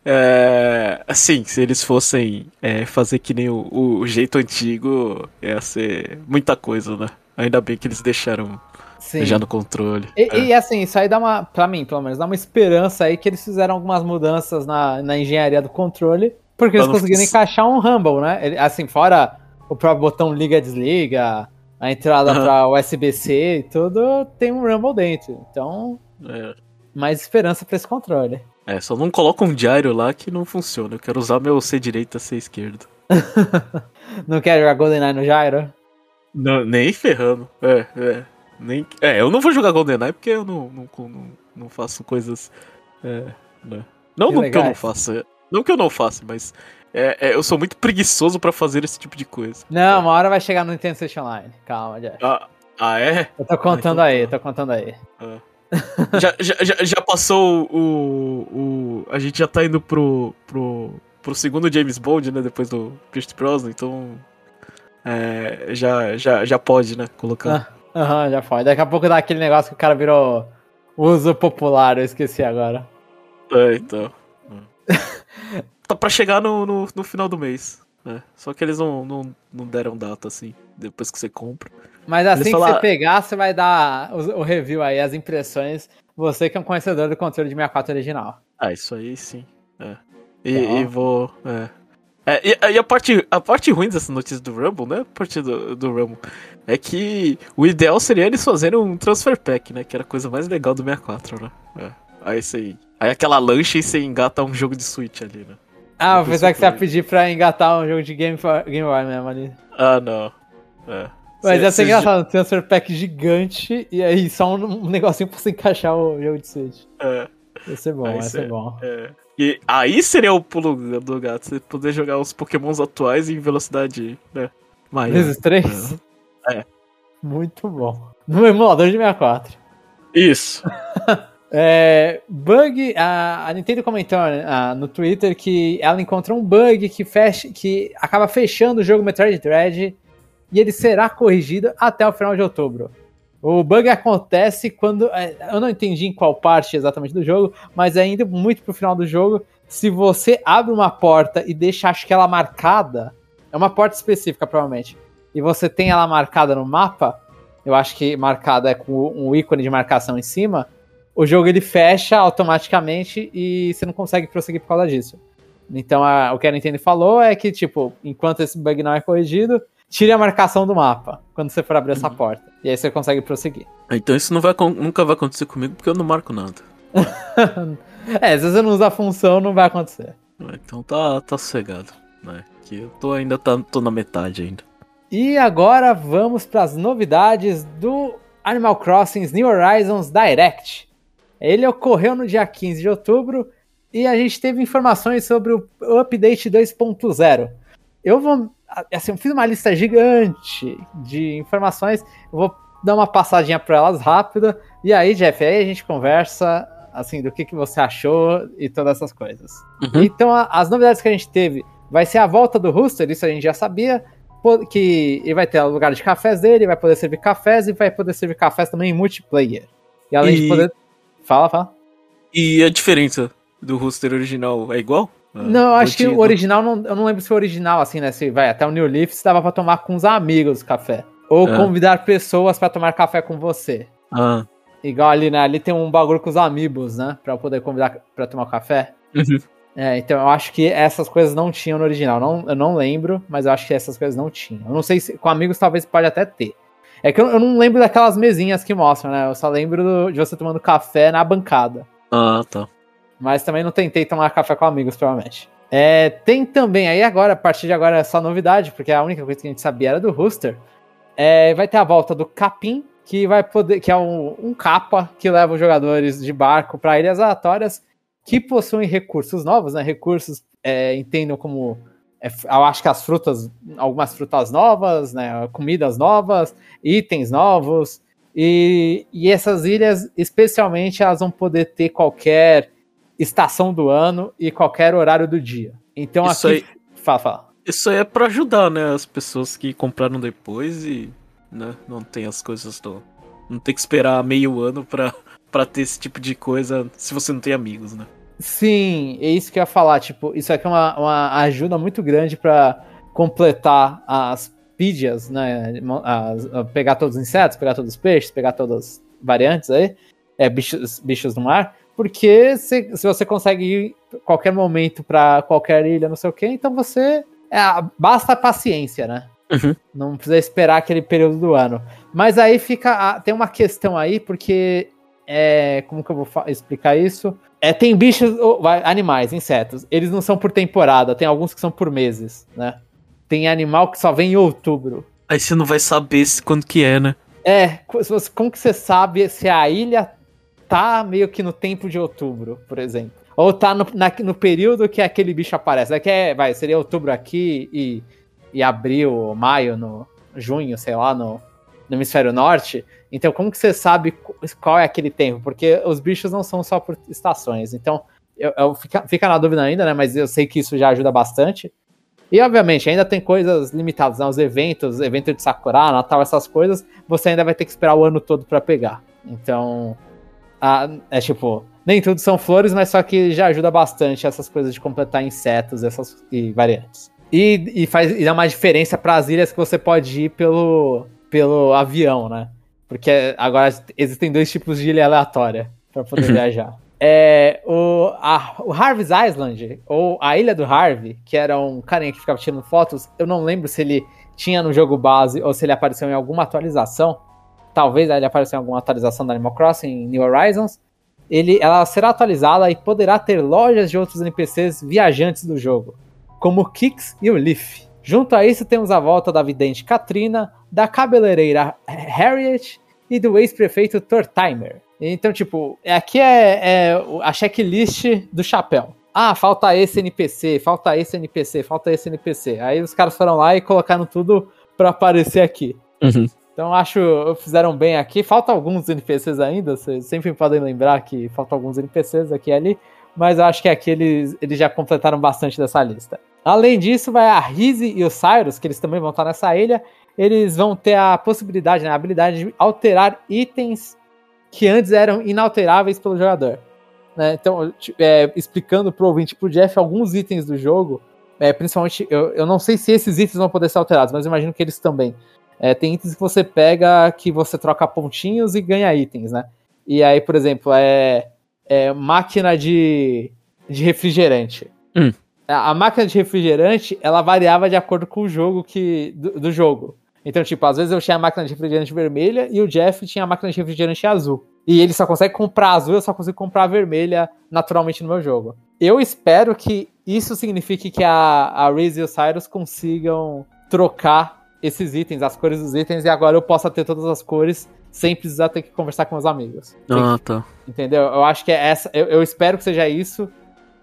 É, assim, se eles fossem é, fazer que nem o, o, jeito antigo, ia ser muita coisa, né? Ainda bem que eles deixaram Sim. já no controle. E, é. e, assim, isso aí dá uma, pra mim, pelo menos, dá uma esperança aí que eles fizeram algumas mudanças na, na engenharia do controle, porque eles conseguiram encaixar um Rumble, né? Ele, assim, fora o próprio botão liga-desliga, a entrada uhum. pra USB-C e tudo, tem um Rumble dentro. Então, é. mais esperança pra esse controle. É, só não coloca um diário lá que não funciona. Eu quero usar meu C direita, C esquerdo. [LAUGHS] não quer jogar GoldenEye no gyro? Não, nem ferrando. É, é. Nem, é, eu não vou jogar GoldenEye porque eu não, não, não, não faço coisas. É, né. Não, não que eu não faça. Não que eu não faça, mas é, é, eu sou muito preguiçoso para fazer esse tipo de coisa. Não, uma hora vai chegar no Nintendo Switch Online. Calma, Jeff. Ah, ah é? Eu tô contando ah, então, aí, tá. tô contando aí. Ah. [LAUGHS] já, já, já passou o, o. A gente já tá indo pro, pro, pro segundo James Bond, né? Depois do Pierce Brosnan, então. É, já, já, já pode, né? Colocar. Ah, aham, ah, já pode. Daqui a pouco dá aquele negócio que o cara virou uso popular, eu esqueci agora. É, então. [LAUGHS] tá pra chegar no, no, no final do mês. Né? Só que eles não, não, não deram data assim, depois que você compra. Mas assim que você pegar, você vai dar o, o, review aí, as impressões. Você que é um conhecedor do controle de 64 original. Ah, isso aí sim. É. E, então. e vou. É. É, e, e, a, parte, a parte ruim dessa notícia do Rumble, né? A parte do, do Rumble. É que o ideal seria eles fazerem um transfer pack, né? Que era a coisa mais legal do 64, né? É. Aí você. Aí aquela lancha e você engata um jogo de Switch ali, né? Ah, pensava que você ia pedir pra engatar um jogo de Game, for, Game Boy mesmo ali. Ah, não. É. Mas ia ser engraçado, um transfer pack gigante e aí só um, um negocinho pra você encaixar o jogo de Switch. É. Ia ser bom, ia ser bom. É. E aí seria o pulo do gato, você poder jogar os pokémons atuais em velocidade, né? Maior. Vezes 3? É. Muito bom. No emulador de 64. Isso. [LAUGHS] É, bug, a, a, Nintendo comentou uh, no Twitter que ela encontrou um bug que, fecha, que acaba fechando o jogo Metroid Dread e ele será corrigido até o final de outubro. O bug acontece quando. É, eu não entendi em qual parte exatamente do jogo, mas ainda muito pro final do jogo. Se você abre uma porta e deixa, acho que ela marcada, é uma porta específica provavelmente, e você tem ela marcada no mapa, eu acho que marcada é com um ícone de marcação em cima, o jogo ele fecha automaticamente e você não consegue prosseguir por causa disso. Então a, o que a Nintendo falou é que, tipo, enquanto esse bug não é corrigido, tire a marcação do mapa quando você for abrir essa uhum. porta. E aí você consegue prosseguir. Então isso não vai, nunca vai acontecer comigo porque eu não marco nada. [LAUGHS] é, se você não usar a função, não vai acontecer. Então tá, tá sossegado, né? Que eu tô ainda tá, tô na metade ainda. E agora vamos para as novidades do Animal Crossing New Horizons Direct. Ele ocorreu no dia 15 de outubro e a gente teve informações sobre o update 2.0. Eu vou. Assim, eu fiz uma lista gigante de informações. Eu vou dar uma passadinha por elas rápida. E aí, Jeff, aí a gente conversa assim do que, que você achou e todas essas coisas. Uhum. Então, a, as novidades que a gente teve vai ser a volta do Rooster, isso a gente já sabia. Que ele vai ter o lugar de cafés dele, vai poder servir cafés e vai poder servir cafés também em multiplayer. E além e... de poder Fala, fala. E a diferença do roster original é igual? Ah, não, eu acho que o original, não, eu não lembro se o original, assim, né? Se vai até o New Leaf, se dava pra tomar com os amigos café. Ou ah. convidar pessoas para tomar café com você. Ah. Igual ali, né? Ali tem um bagulho com os amigos, né? Pra poder convidar pra tomar café. Uhum. É, então eu acho que essas coisas não tinham no original. Não, eu não lembro, mas eu acho que essas coisas não tinham. Eu não sei se com amigos talvez pode até ter. É que eu, eu, não lembro daquelas mesinhas que mostram, né? Eu só lembro do, de você tomando café na bancada. Ah, tá. Mas também não tentei tomar café com amigos, provavelmente. É, tem também aí agora, a partir de agora só novidade, porque a única coisa que a gente sabia era do Rooster. É, vai ter a volta do Capim, que vai poder, que é um, um capa que leva os jogadores de barco para ilhas aleatórias que possuem recursos novos, né? Recursos é, entendam como é, eu acho que as frutas, algumas frutas novas, né, comidas novas, itens novos, e, e essas ilhas, especialmente, elas vão poder ter qualquer estação do ano e qualquer horário do dia. Então Isso aqui. aí- Fala, fala. Isso aí é pra ajudar, né? As pessoas que compraram depois e né, não tem as coisas do. Não tem que esperar meio ano pra, pra ter esse tipo de coisa se você não tem amigos, né? Sim, é isso que eu ia falar. Tipo, isso aqui é uma, uma ajuda muito grande para completar as pídias, né? As- pegar todos os insetos, pegar todos os peixes, pegar todas as variantes aí, é, bichos, bichos do mar. Porque se, se você consegue ir qualquer momento para qualquer ilha, não sei o que, então você. é, basta a paciência, né? Uhum. Não precisa esperar aquele período do ano. Mas aí fica. tem uma questão aí, porque. É, como que eu vou explicar isso? É, tem bichos, animais, insetos. Eles não são por temporada, tem alguns que são por meses, né? Tem animal que só vem em outubro. Aí você não vai saber se, quando que é, né? É, como que você sabe se a ilha tá meio que no tempo de outubro, por exemplo? Ou tá no, na- no período que aquele bicho aparece? Daqui é, vai, seria outubro aqui e, e abril, maio, no junho, sei lá, no, no hemisfério norte. Então, como que você sabe qu- qual é aquele tempo? Porque os bichos não são só por estações. Então, eu, eu- fica, fica na dúvida ainda, né? Mas eu sei que isso já ajuda bastante. E, obviamente, ainda tem coisas limitadas, né? Os eventos, evento de Sakura, Natal, essas coisas, você ainda vai ter que esperar o ano todo pra pegar. Então, a- é tipo, nem tudo são flores, mas só que já ajuda bastante essas coisas de completar insetos essas, e variantes. E, e faz e dá uma diferença para as ilhas que você pode ir pelo, pelo avião, né? Porque agora existem dois tipos de ilha aleatória para poder [LAUGHS] viajar. É, o, a, o Harvey's Island, ou a Ilha do Harvey, que era um carinha que ficava tirando fotos, eu não lembro se ele tinha no jogo base ou se ele apareceu em alguma atualização. Talvez ele apareça em alguma atualização da Animal Crossing New Horizons. Ele, ela será atualizada e poderá ter lojas de outros NPCs viajantes do jogo, como o Kix e o Leaf. Junto a isso, temos a volta da vidente Katrina, da cabeleireira Harriet e do ex-prefeito Tortimer. Então, tipo, aqui é, é a checklist do chapéu. Ah, falta esse NPC, falta esse NPC, falta esse NPC. Aí os caras foram lá e colocaram tudo pra aparecer aqui. Uhum. Então acho fizeram bem aqui. Falta alguns NPCs ainda, vocês sempre podem lembrar que faltam alguns NPCs aqui e ali, mas eu acho que aqui eles, eles já completaram bastante dessa lista. Além disso, vai a Rizzy e o Cyrus, que eles também vão estar nessa ilha. Eles vão ter a possibilidade, né, a habilidade de alterar itens que antes eram inalteráveis pelo jogador. Né? Então, é, explicando pro ouvinte, pro Jeff, alguns itens do jogo, é, principalmente, eu, eu não sei se esses itens vão poder ser alterados, mas imagino que eles também. É, tem itens que você pega que você troca pontinhos e ganha itens, né? E aí, por exemplo, é, é máquina de, de refrigerante. Hum. A, máquina de refrigerante, ela variava de acordo com o jogo que do, do jogo. Então, tipo, às vezes eu tinha a máquina de refrigerante vermelha e o Jeff tinha a máquina de refrigerante azul. E ele só consegue comprar azul, eu só consigo comprar vermelha naturalmente no meu jogo. Eu espero que isso signifique que a, a Reese e o Cyrus consigam trocar esses itens, as cores dos itens, e agora eu possa ter todas as cores sem precisar ter que conversar com meus amigos. Ah, tá. Entendeu? Eu acho que é essa. Eu, eu espero que seja isso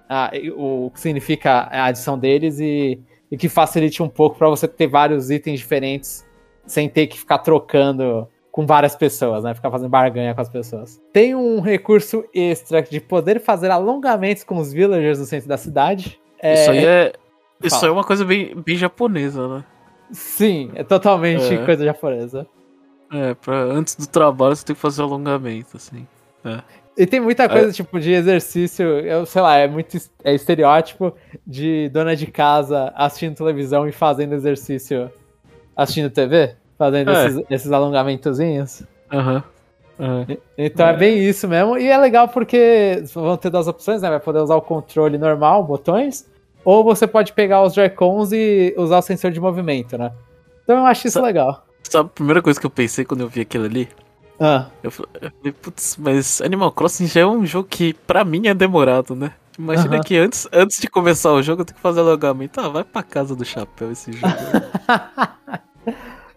ah, o que significa a adição deles e, e que facilite um pouco para você ter vários itens diferentes sem ter que ficar trocando com várias pessoas, né? Ficar fazendo barganha com as pessoas. Tem um recurso extra de poder fazer alongamentos com os villagers no centro da cidade. Isso aí é. Isso Fala. é uma coisa bem, bem japonesa, né? Sim, é totalmente É. coisa japonesa. É, pra, antes do trabalho você tem que fazer alongamento, assim. E tem muita coisa, tipo, de exercício, eu sei lá, é muito é estereótipo de dona de casa assistindo televisão e fazendo exercício assistindo TV, fazendo É. esses, esses alongamentozinhos. Aham. É. Então é. bem isso mesmo. E é legal porque vão ter duas opções, né? Vai poder usar o controle normal, botões, ou você pode pegar os Joy-Cons e usar o sensor de movimento, né? Então eu acho isso Sa- legal. Sabe a primeira coisa que eu pensei quando eu vi aquilo ali? Ah, Eu fa- eu falei, putz, mas Animal Crossing já é um jogo que pra mim é demorado, né? Imagina que antes, antes de começar o jogo eu tenho que fazer alongamento. Ah, vai pra casa do chapéu esse jogo. [LAUGHS]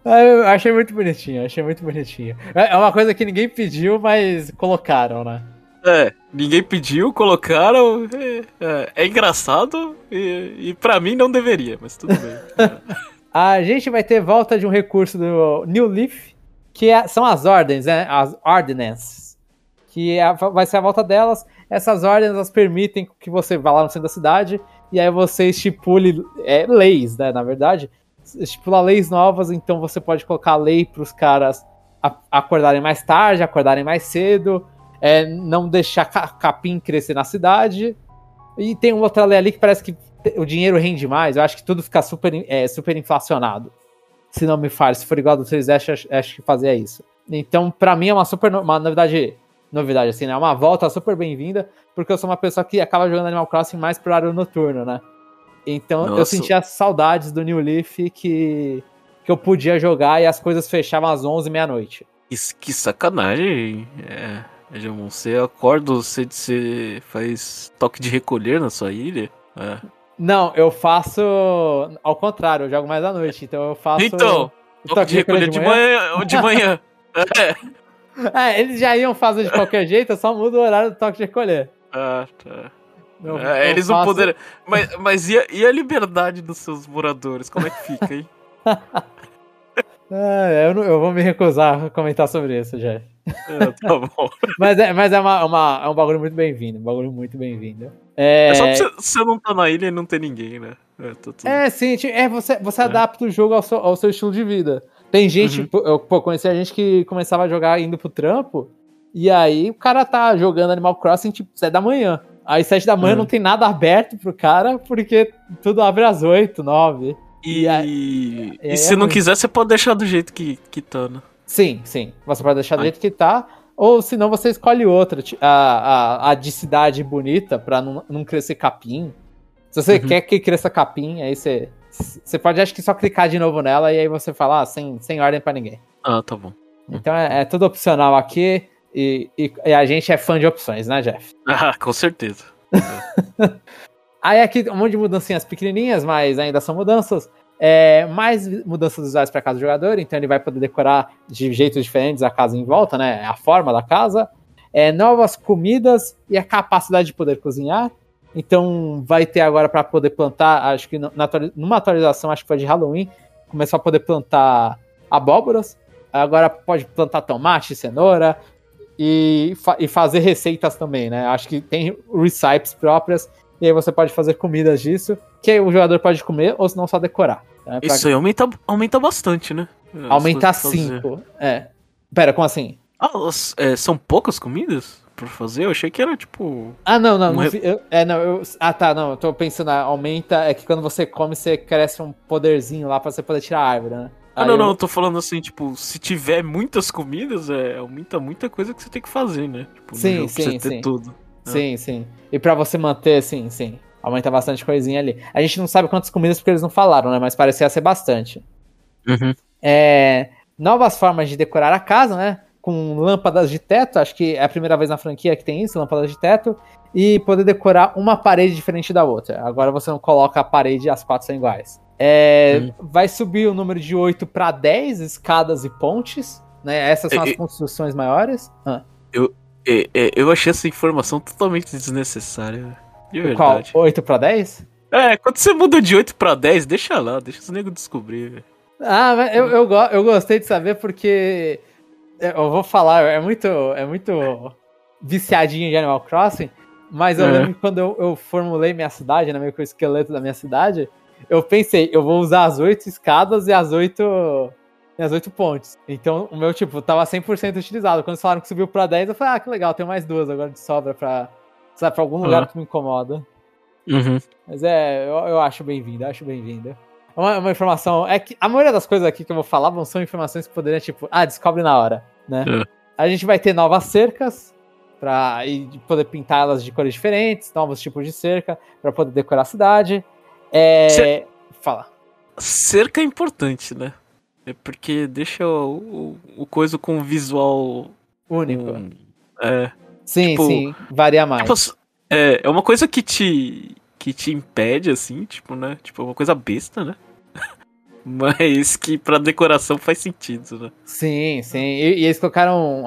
Ah, eu achei muito bonitinho, achei muito bonitinho. É é uma coisa que ninguém pediu, mas colocaram, né? É, ninguém pediu, colocaram. É, é, é engraçado e, e para mim não deveria, mas tudo bem. [LAUGHS] a gente vai ter volta de um recurso do New Leaf, que é, são as ordens, né? As ordinances. Que é, vai ser a volta delas. Essas ordens elas permitem que você vá lá no centro da cidade e aí você estipule é, leis, né? Na verdade, estipula leis novas, então você pode colocar lei para os caras acordarem mais tarde, acordarem mais cedo, é, não deixar capim crescer na cidade. E tem outra lei ali que parece que o dinheiro rende mais. Eu acho que tudo fica super, é, super inflacionado. Se não me falha, se for igual do 3 acho, acho que fazia isso. Então, para mim, é uma super uma novidade. Novidade, assim, né? Uma volta super bem-vinda, porque eu sou uma pessoa que acaba jogando Animal Crossing mais pro horário noturno, né? Então Nossa. eu sentia saudades do New Leaf que, que eu podia jogar e as coisas fechavam às 11 meia-noite. Que sacanagem. É, você acorda, você, você faz toque de recolher na sua ilha? É. Não, eu faço ao contrário, eu jogo mais à noite, então eu faço. Então, toque, de recolher de manhã. ou de manhã. [LAUGHS] é. é, eles já iam fazer de qualquer jeito, eu só mudo o horário do toque de recolher. Ah, tá. Não, é, eles faço... não poderiam. Mas, mas e, a, e a liberdade dos seus moradores? Como é que fica, hein? [LAUGHS] É, eu, não, eu, vou me recusar a comentar sobre isso, já. É, tá bom. [LAUGHS] mas é, mas é, uma, uma, é um bagulho muito bem-vindo. Um bagulho muito bem-vindo. É... é só que você não tá na ilha e não tem ninguém, né? É, tá tudo... é sim. É, você, você é. adapta o jogo ao seu, ao seu estilo de vida. Tem gente, uhum. eu pô, conheci a gente que começava a jogar indo pro trampo, e aí o cara tá jogando Animal Crossing tipo 7 da manhã. Aí 7 da manhã uhum. não tem nada aberto pro cara, porque tudo abre às 8, 9. E, e, aí, e se é não muito... quiser, você pode deixar do jeito que, que tá, né? Sim, sim. Você pode deixar do jeito que tá. Ou se não, você escolhe outra, a, a, a de cidade bonita, pra não, não crescer capim. Se você uhum. quer que cresça capim, aí você. Você pode, acho que, só clicar de novo nela e aí você fala, ah, sem, sem ordem para ninguém. Ah, tá bom. Então é, é tudo opcional aqui e, e, e, a gente é fã de opções, né, Jeff? [LAUGHS] Ah, com certeza. [LAUGHS] Aí aqui um monte de mudancinhas pequenininhas, mas ainda são mudanças. É, mais mudanças visuais para casa do jogador, então ele vai poder decorar de jeitos diferentes a casa em volta, né? A forma da casa. É, novas comidas e a capacidade de poder cozinhar. Então vai ter agora para poder plantar, acho que numa atualização, acho que foi de Halloween, começou a poder plantar abóboras. Agora pode plantar tomate, cenoura e, fa e fazer receitas também, né? Acho que tem recipes próprias e aí você pode fazer comidas disso, que o jogador pode comer ou se não só decorar. Né? Pra... Isso aí aumenta, aumenta bastante, né? Aumenta 5. É. Pera, como assim? Ah, é, são poucas comidas pra fazer? Eu achei que era tipo. Ah, não, não. Um... não eu, é, não eu, ah, tá, não. Eu tô pensando, ah, aumenta. É que quando você come, você cresce um poderzinho lá pra você poder tirar a árvore, né? Ah, não, eu... não, eu tô falando assim, tipo, se tiver muitas comidas, é, aumenta muita coisa que você tem que fazer, né? Tipo, sim, sim, sim. tudo. Sim, é. sim. E para você manter, sim, sim. Aumenta bastante coisinha ali. A gente não sabe quantas comidas porque eles não falaram, né? Mas parecia ser bastante. Uhum. É, novas formas de decorar a casa, né? Com lâmpadas de teto. Acho que é a primeira vez na franquia que tem isso, lâmpadas de teto. E poder decorar uma parede diferente da outra. Agora você não coloca a parede e as quatro são iguais. É, uhum. Vai subir o número de 8 para 10 escadas e pontes. Né? Essas são as construções maiores. Ah. Eu, é, é, eu achei essa informação totalmente desnecessária. De verdade. Qual? 8 pra 10? É, quando você muda de 8 pra 10, deixa lá, deixa os negros descobrir, velho. Ah, mas eu, eu, eu gostei de saber porque. Eu vou falar, é muito, é muito viciadinho de Animal Crossing, mas eu é. lembro que quando eu, eu, formulei minha cidade, né, meio que o esqueleto da minha cidade, eu pensei, eu vou usar as oito escadas e as oito as oito pontes. Então, o meu, tipo, tava 100% utilizado. Quando eles falaram que subiu pra 10, eu falei, ah, que legal, tem mais duas agora de sobra pra, sabe, pra algum lugar que me incomoda. Uhum. Mas é, eu, eu acho bem-vindo, acho bem-vindo. Uma, uma, informação, é que a maioria das coisas aqui que eu vou falar vão são informações que poderiam, tipo, ah, descobre na hora, né? É. A gente vai ter novas cercas, pra e poder pintá-las de cores diferentes, novos tipos de cerca, para poder decorar a cidade. É... Cer Fala. Cerca é importante, né? É porque deixa o, o, o coisa com visual único. Um, é. Sim, tipo, sim, varia mais. Tipo, é, é uma coisa que te que te impede assim, tipo, né? Tipo, é uma coisa besta, né? [LAUGHS] mas que pra decoração faz sentido, né? Sim, sim. E, e eles colocaram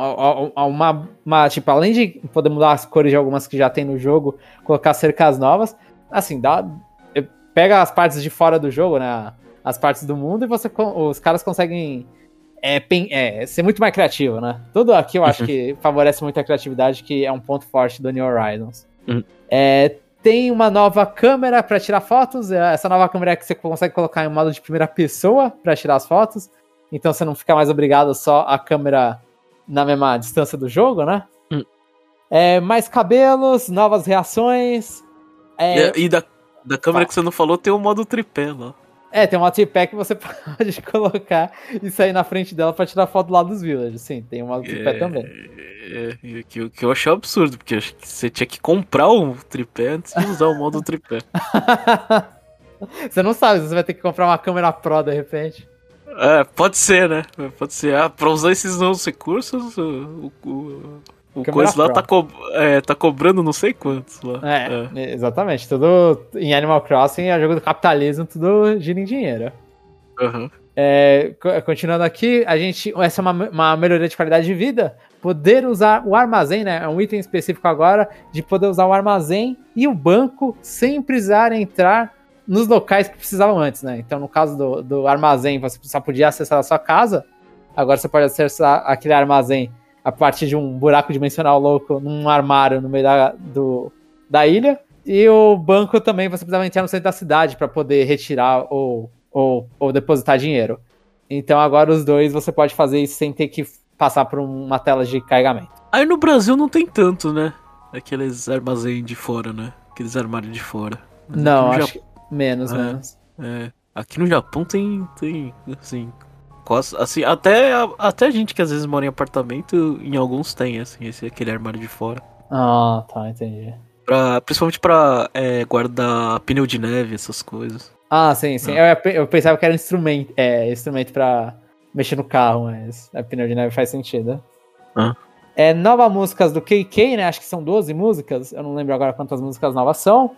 uma, uma, Tipo, além de poder mudar as cores de algumas que já tem no jogo, colocar cercas novas, assim, dá. Pega as partes de fora do jogo, né? As partes do mundo, e você os caras conseguem é, é, ser muito mais criativo, né? Tudo aqui eu acho uhum. que favorece muito a criatividade, que é um ponto forte do New Horizons. Uhum. É, tem uma nova câmera para tirar fotos. É, essa nova câmera é que você consegue colocar em modo de primeira pessoa para tirar as fotos. Então você não fica mais obrigado só a câmera na mesma distância do jogo, né? Hum. É, mais cabelos, novas reações. É... E, e, da, da câmera que você não falou, tem o modo tripé lá. É, tem uma tripé que você [LAUGHS] pode colocar e sair na frente dela pra tirar foto lá dos villagers. Sim, tem uma tripé é, também. É, que, que eu achei absurdo, porque acho que você tinha que comprar o tripé antes de usar o modo [LAUGHS] tripé. você não sabe, você vai ter que comprar uma câmera Pro de repente. É, pode ser, né? Pode ser. Ah, pra usar esses novos recursos, o, o, o coisa lá tá, co é, tá cobrando não sei quantos lá. É, é, exatamente. Tudo em Animal Crossing é jogo do capitalismo, tudo gira em dinheiro. Uhum. É, continuando aqui, a gente. Essa é uma, uma melhoria de qualidade de vida. Poder usar o armazém, né? É um item específico agora de poder usar o armazém e o banco sem precisar entrar nos locais que precisavam antes, né? Então, no caso do, do armazém, você só podia acessar a sua casa. Agora você pode acessar aquele armazém a partir de um buraco dimensional louco num armário no meio da, do, da ilha. E o banco também você precisava entrar no centro da cidade para poder retirar ou, ou, ou depositar dinheiro. Então agora os dois você pode fazer isso sem ter que passar por uma tela de carregamento. Aí no Brasil não tem tanto, né? Aqueles armazéns de fora, né? Aqueles armários de fora. Mas não, acho que menos, é, menos. É. Aqui no Japão tem, tem, assim, assim, até, até gente que às vezes mora em apartamento, em alguns tem, assim, esse, aquele armário de fora. Ah, tá, entendi. Pra, principalmente pra é, guardar pneu de neve, essas coisas. Ah, sim, sim. Ah. Eu, eu, pensava que era instrumento, é, instrumento pra mexer no carro, mas a pneu de neve faz sentido. Ah. É, novas músicas do KK, né? Acho que são 12 músicas. Eu não lembro agora quantas músicas novas são.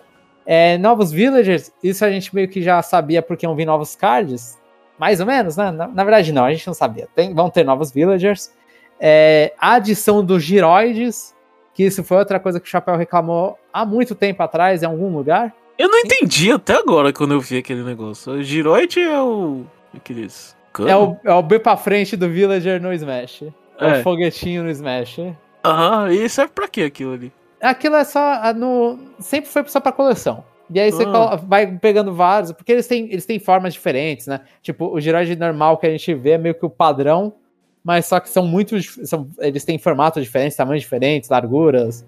É, novos villagers, isso a gente meio que já sabia porque iam vir novos cards mais ou menos, né? Na, na verdade, não, a gente não sabia. Tem, vão ter novos villagers. É, a adição dos giroides, que isso foi outra coisa que o Chapéu reclamou há muito tempo atrás, em algum lugar. Eu não entendi até agora quando eu vi aquele negócio. O giroide é o. Aqueles. É o, é o B pra frente do villager no Smash. É, é. o foguetinho no Smash. Aham, e serve pra que aquilo ali? Aquilo é só. No, sempre foi só pra coleção. E aí você ah. vai pegando vários, porque eles têm, eles têm formas diferentes, né? Tipo, o giroide normal que a gente vê é meio que o padrão, mas só que são muito. São, eles têm formatos diferentes, tamanhos diferentes, larguras,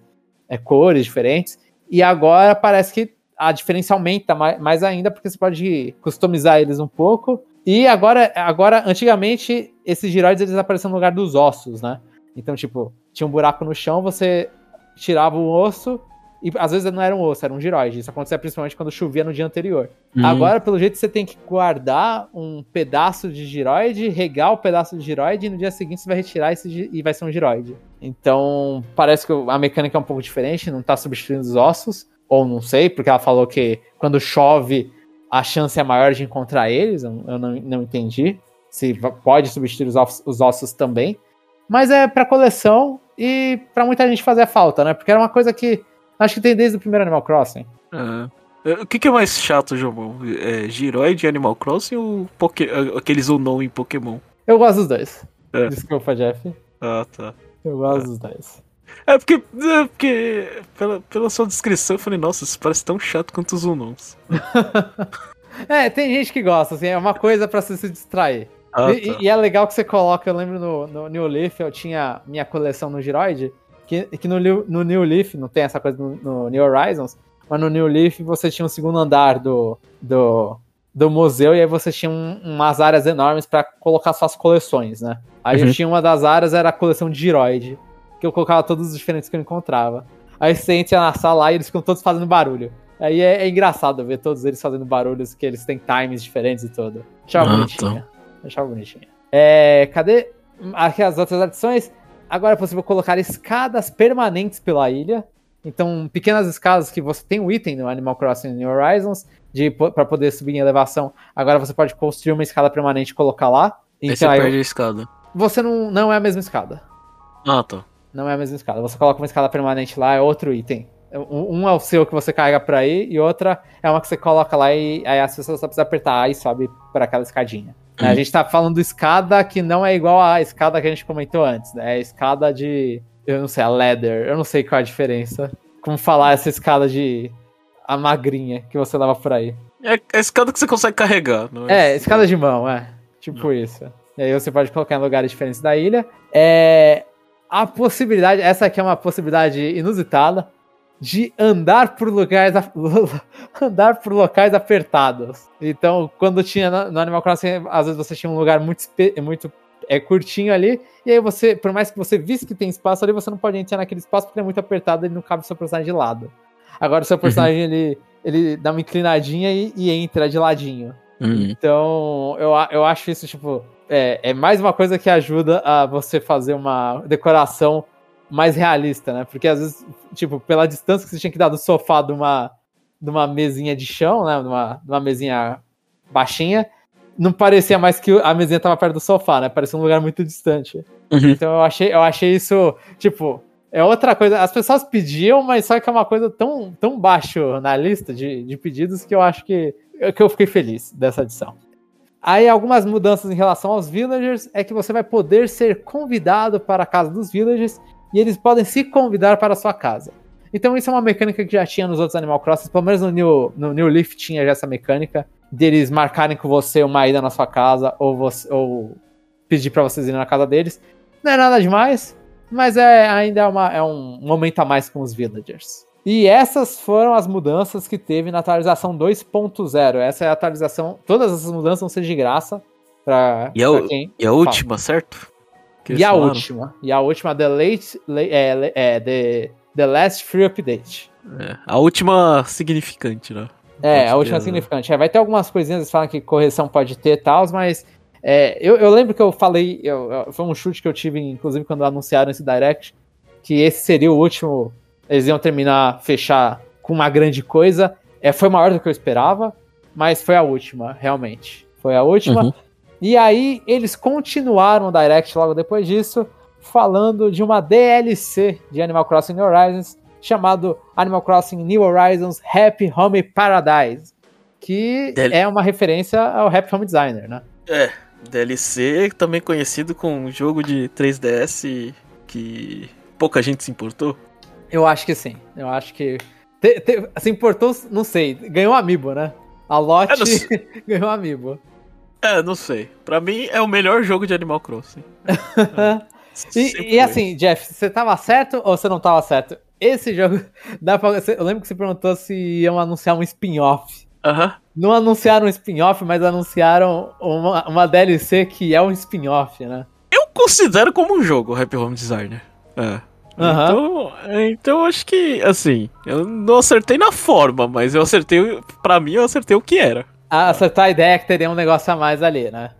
é, cores diferentes. E agora parece que a diferença aumenta mais, mais ainda, porque você pode customizar eles um pouco. E agora, agora antigamente, esses giroides eles apareciam no lugar dos ossos, né? Então, tipo, tinha um buraco no chão, você tirava o osso e às vezes não era um osso, era um giroide. Isso acontecia principalmente quando chovia no dia anterior. Uhum. Agora, pelo jeito, você tem que guardar um pedaço de giroide, regar o pedaço de giroide, e no dia seguinte você vai retirar esse e vai ser um giroide. Então, parece que a mecânica é um pouco diferente, não tá substituindo os ossos. Ou não sei, porque ela falou que quando chove a chance é maior de encontrar eles. Eu não, não entendi. Se pode substituir os ossos, os ossos também. Mas é para coleção e para muita gente fazer falta, né? Porque era uma coisa que Acho que tem desde o primeiro Animal Crossing. É. O que, que, é mais chato, Jomon? É Giroid Animal Crossing ou Poké... aqueles Unou em Pokémon? Eu gosto dos dois. É. Desculpa, Jeff. Ah, tá. Eu gosto é. dos dois. É porque, é porque pela, pela sua descrição eu falei, nossa, isso parece tão chato quanto os Unons. [LAUGHS] é, tem gente que gosta, assim, é uma coisa para você se distrair. Ah, e, tá. e, é legal que você coloca, eu lembro no, no New Leaf, eu tinha minha coleção no Giroid, que, que no, no New Leaf, não tem essa coisa no, no, New Horizons, mas no New Leaf você tinha um segundo andar do, do, do museu e aí você tinha um, umas áreas enormes para colocar suas coleções, né? Aí uhum. eu tinha uma das áreas, era a coleção de Giroid, que eu colocava todos os diferentes que eu encontrava. Aí você entra na sala e eles ficam todos fazendo barulho. Aí é, é, engraçado ver todos eles fazendo barulhos, que eles têm times diferentes e tudo. Achava ah, bonitinho. Tá. Achava bonitinho. É, cadê aqui as outras adições? Agora é possível colocar escadas permanentes pela ilha. Então, pequenas escadas que você tem o um item no Animal Crossing New Horizons, para poder subir em elevação. Agora você pode construir uma escada permanente e colocar lá. Então, aí você aí, perde a escada. Você não, não é a mesma escada. Ah, tá. Não é a mesma escada. Você coloca uma escada permanente lá, é outro item. Um é o seu que você carrega pra ir, e outra é uma que você coloca lá e aí as pessoas só precisam apertar e sobe por aquela escadinha. Uhum. A gente tá falando escada que não é igual à escada que a gente comentou antes, né? É escada de. Eu não sei, a leather. Eu não sei qual é a diferença. Como falar essa escada de. A magrinha que você leva por aí. É a escada que você consegue carregar, não é? É, escada de mão, é. Tipo não. isso. E aí você pode colocar em lugares diferentes da ilha. É. A possibilidade. Essa aqui é uma possibilidade inusitada de andar por lugares [LAUGHS] andar por locais apertados. Então, quando tinha no Animal Crossing, às vezes você tinha um lugar muito muito é curtinho ali, e aí você, por mais que você visse que tem espaço ali, você não pode entrar naquele espaço porque é muito apertado e não cabe o seu personagem de lado. Agora o seu personagem uhum. ele, ele dá uma inclinadinha e, e entra de ladinho. Uhum. Então, eu, eu acho isso, tipo, é, é mais uma coisa que ajuda a você fazer uma decoração mais realista, né? Porque às vezes, tipo, pela distância que você tinha que dar do sofá de uma, de uma mesinha de chão, né? De uma, de uma mesinha baixinha, não parecia mais que a mesinha tava perto do sofá, né? Parecia um lugar muito distante. Uhum. Então eu achei, eu achei isso, tipo, é outra coisa. As pessoas pediam, mas só que é uma coisa tão, tão baixo na lista de, de pedidos que eu acho que, que eu fiquei feliz dessa edição. Aí algumas mudanças em relação aos villagers é que você vai poder ser convidado para a casa dos villagers e eles podem se convidar para a sua casa. Então isso é uma mecânica que já tinha nos outros Animal Crossing, pelo menos no New, no New Leaf tinha já essa mecânica deles marcarem com você uma ida na sua casa ou, você, ou pedir para vocês irem na casa deles. Não é nada demais, mas é ainda é, uma, é um momento a mais com os villagers. E essas foram as mudanças que teve na atualização 2.0. Essa é a atualização. Todas essas mudanças vão ser de graça para quem. E a última, certo? E a última. E a última, The Late. é, é, the, the Last Free Update. É, a última significante, né? É, a última significante. É, vai ter algumas coisinhas, eles falam que correção pode ter e tal, mas. É, eu, eu, lembro que eu falei. Eu, eu, foi um chute que eu tive, inclusive, quando anunciaram esse Direct. Que esse seria o último. Eles iam terminar, fechar com uma grande coisa. É, foi maior do que eu esperava, mas foi a última, realmente. Foi a última. Uhum. E aí eles continuaram o Direct logo depois disso, falando de uma DLC de Animal Crossing New Horizons, chamado Animal Crossing New Horizons Happy Home Paradise, que Del é uma referência ao Happy Home Designer, né? É, DLC também conhecido com um jogo de 3DS que pouca gente se importou. Eu acho que sim. Eu acho que te, te, se importou, não sei, ganhou amiibo, né? A Lot [LAUGHS] ganhou amiibo. É, não sei. Pra mim é o melhor jogo de Animal Crossing. [LAUGHS] e, e, assim, Jeff, você tava certo ou você não tava certo? Esse jogo, [LAUGHS] dá pra, eu lembro que você perguntou se iam anunciar um spin-off. Aham. Uh -huh. Não anunciaram um spin-off, mas anunciaram uma, uma DLC que é um spin-off, né? Eu considero como um jogo, Happy Home Designer. É. Uhum. Então, então acho que, assim, eu não acertei na forma, mas eu acertei, pra mim, eu acertei o que era acertar a ideia que teria um negócio a mais ali, né?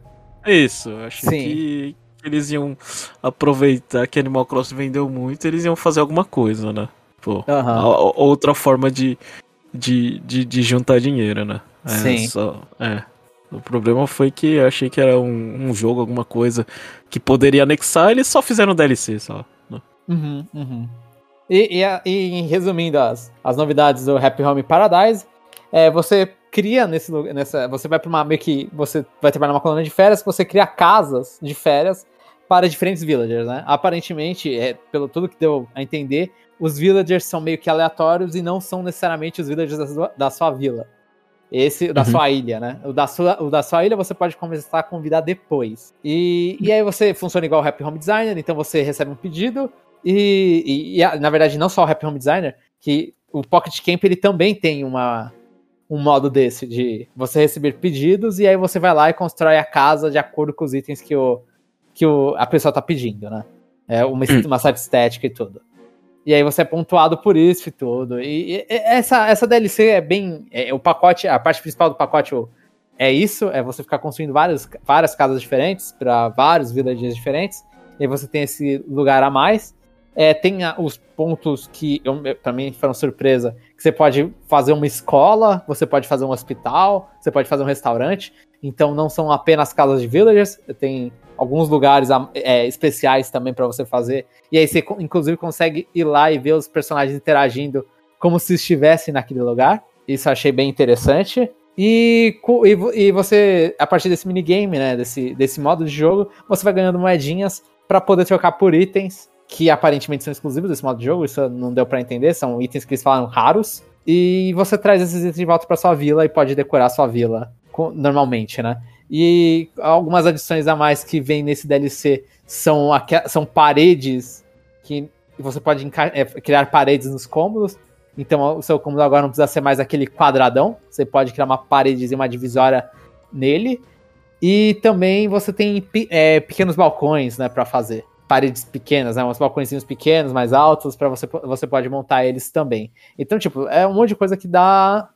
Isso, acho Sim. que eles iam aproveitar que Animal Crossing vendeu muito, eles iam fazer alguma coisa, né? Pô, uhum. outra forma de, de, de, de, juntar dinheiro, né? É, Sim. Só, é. O problema foi que eu achei que era um, um jogo, alguma coisa que poderia anexar, eles só fizeram DLC, só. Né? Uhum, uhum. E, e, e, resumindo as, as novidades do Happy Home Paradise, é, você cria nesse nessa você vai para uma meio que você vai trabalhar numa colônia de férias que você cria casas de férias para diferentes villagers, né? Aparentemente, é, pelo tudo que deu a entender, os villagers são meio que aleatórios e não são necessariamente os villagers da sua, da sua vila. Esse, da uhum. sua ilha, né? O da sua, o da sua ilha você pode começar a convidar depois. E, e aí você funciona igual o Happy Home Designer, então você recebe um pedido e, e, e na verdade não só o Happy Home Designer, que o Pocket Camp ele também tem uma, um modo desse, de você receber pedidos e aí você vai lá e constrói a casa de acordo com os itens que, o, que o, a pessoa tá pedindo, né? É uma, hum. uma site estética e tudo. E aí você é pontuado por isso e tudo. E, e essa, essa DLC é bem. É, o pacote, a parte principal do pacote é isso: é você ficar construindo várias, várias casas diferentes para vários villages diferentes. E aí você tem esse lugar a mais. É, tem a, os pontos que eu, pra mim foram surpresa. Que você pode fazer uma escola, você pode fazer um hospital, você pode fazer um restaurante. Então não são apenas casas de villagers, tem alguns lugares é, especiais também para você fazer. E aí você inclusive consegue ir lá e ver os personagens interagindo como se estivessem naquele lugar. Isso eu achei bem interessante. E, e, e, você, a partir desse minigame, né, desse, desse modo de jogo, você vai ganhando moedinhas para poder trocar por itens que aparentemente são exclusivos desse modo de jogo, isso não deu para entender, são itens que eles falaram raros. E você traz esses itens de volta para sua vila e pode decorar sua vila normalmente, né? E algumas adições a mais que vem nesse DLC são, são paredes que você pode é, criar paredes nos cômodos. Então o seu cômodo agora não precisa ser mais aquele quadradão. Você pode criar uma parede e uma divisória nele. E também você tem é, pequenos balcões, né, para fazer paredes pequenas, né? Uns balcõezinhos pequenos, mais altos, para você você pode montar eles também. Então, tipo, é um monte de coisa que dá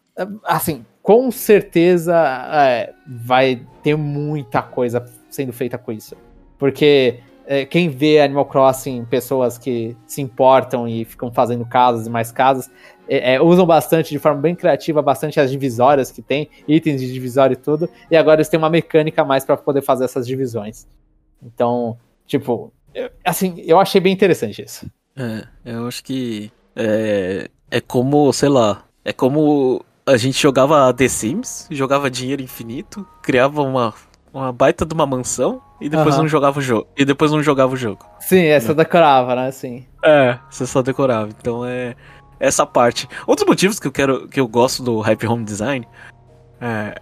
assim, com certeza é, vai ter muita coisa sendo feita com isso. Porque é, quem vê Animal Crossing, pessoas que se importam e ficam fazendo casas e mais casas, é, é, usam bastante, de forma bem criativa, bastante as divisórias que tem, itens de divisória e tudo, e agora eles têm uma mecânica mais para poder fazer essas divisões. Então, tipo, assim, eu achei bem interessante isso. É, eu acho que é, é como, sei lá, é como a gente jogava The Sims, jogava dinheiro infinito, criava uma, uma baita de uma mansão e depois uhum. não jogava o jogo. E depois não jogava o jogo. Sim, essa né? decorava, né? Sim. É, você só decorava. Então é essa parte. Outros motivos que eu quero que eu gosto do Hype Home Design é,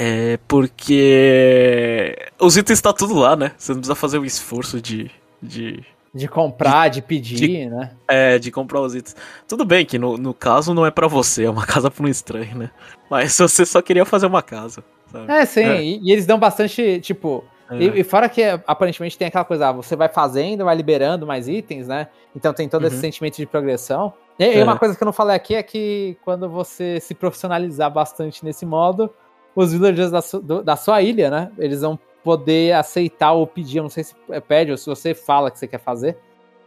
é porque os itens estão tá tudo lá, né? Você não precisa fazer o esforço de. De, de comprar, de, de pedir, de, né? É, de comprar os itens. Tudo bem que no, no caso não é para você, é uma [LAUGHS] casa pra um estranho, né? Mas você só queria fazer uma casa. Sabe? É, sim, é. E, e, eles dão bastante, tipo. É. E, e, fora que aparentemente tem aquela coisa, ah, você vai fazendo, vai liberando mais itens, né? Então tem todo uhum. esse sentimento de progressão. E, e uma é. coisa que eu não falei aqui é que quando você se profissionalizar bastante nesse modo, os villagers da, su, do, da sua ilha, né? Eles vão poder aceitar ou pedir, eu não sei se é pede ou se você fala que você quer fazer,